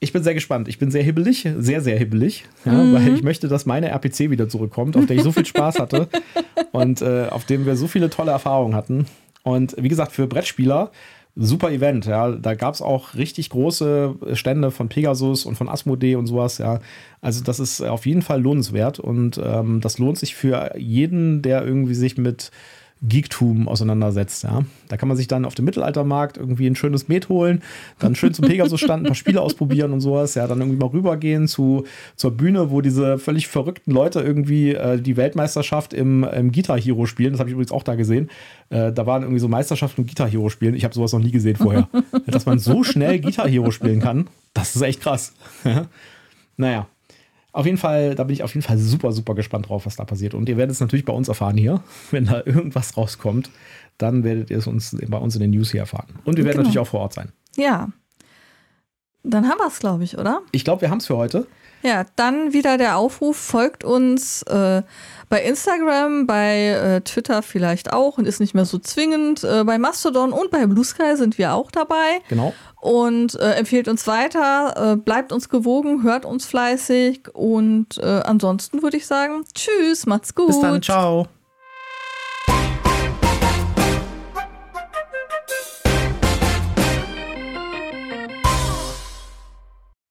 ich bin sehr gespannt. Ich bin sehr hibbelig, sehr, sehr hibbelig, ja, mhm. weil ich möchte, dass meine RPC wieder zurückkommt, auf der ich so viel Spaß hatte und äh, auf dem wir so viele tolle Erfahrungen hatten. Und wie gesagt, für Brettspieler super Event. Ja, da gab es auch richtig große Stände von Pegasus und von Asmodee und sowas. Ja, also das ist auf jeden Fall lohnenswert und ähm, das lohnt sich für jeden, der irgendwie sich mit Geektum auseinandersetzt. Ja. Da kann man sich dann auf dem Mittelaltermarkt irgendwie ein schönes Met holen, dann schön zum Pegasus-Stand ein paar Spiele ausprobieren und sowas. Ja, dann irgendwie mal rübergehen zu, zur Bühne, wo diese völlig verrückten Leute irgendwie äh, die Weltmeisterschaft im, im Guitar Hero spielen. Das habe ich übrigens auch da gesehen. Äh, da waren irgendwie so Meisterschaften im Guitar Hero spielen. Ich habe sowas noch nie gesehen vorher. Dass man so schnell Guitar Hero spielen kann, das ist echt krass. naja. Auf jeden Fall, da bin ich auf jeden Fall super, super gespannt drauf, was da passiert. Und ihr werdet es natürlich bei uns erfahren hier. Wenn da irgendwas rauskommt, dann werdet ihr es uns bei uns in den News hier erfahren. Und wir werden genau. natürlich auch vor Ort sein. Ja. Dann haben wir es, glaube ich, oder? Ich glaube, wir haben es für heute. Ja, dann wieder der Aufruf, folgt uns äh, bei Instagram, bei äh, Twitter vielleicht auch und ist nicht mehr so zwingend. Äh, bei Mastodon und bei Blue Sky sind wir auch dabei. Genau. Und äh, empfehlt uns weiter, äh, bleibt uns gewogen, hört uns fleißig und äh, ansonsten würde ich sagen, tschüss, macht's gut. Bis dann, ciao.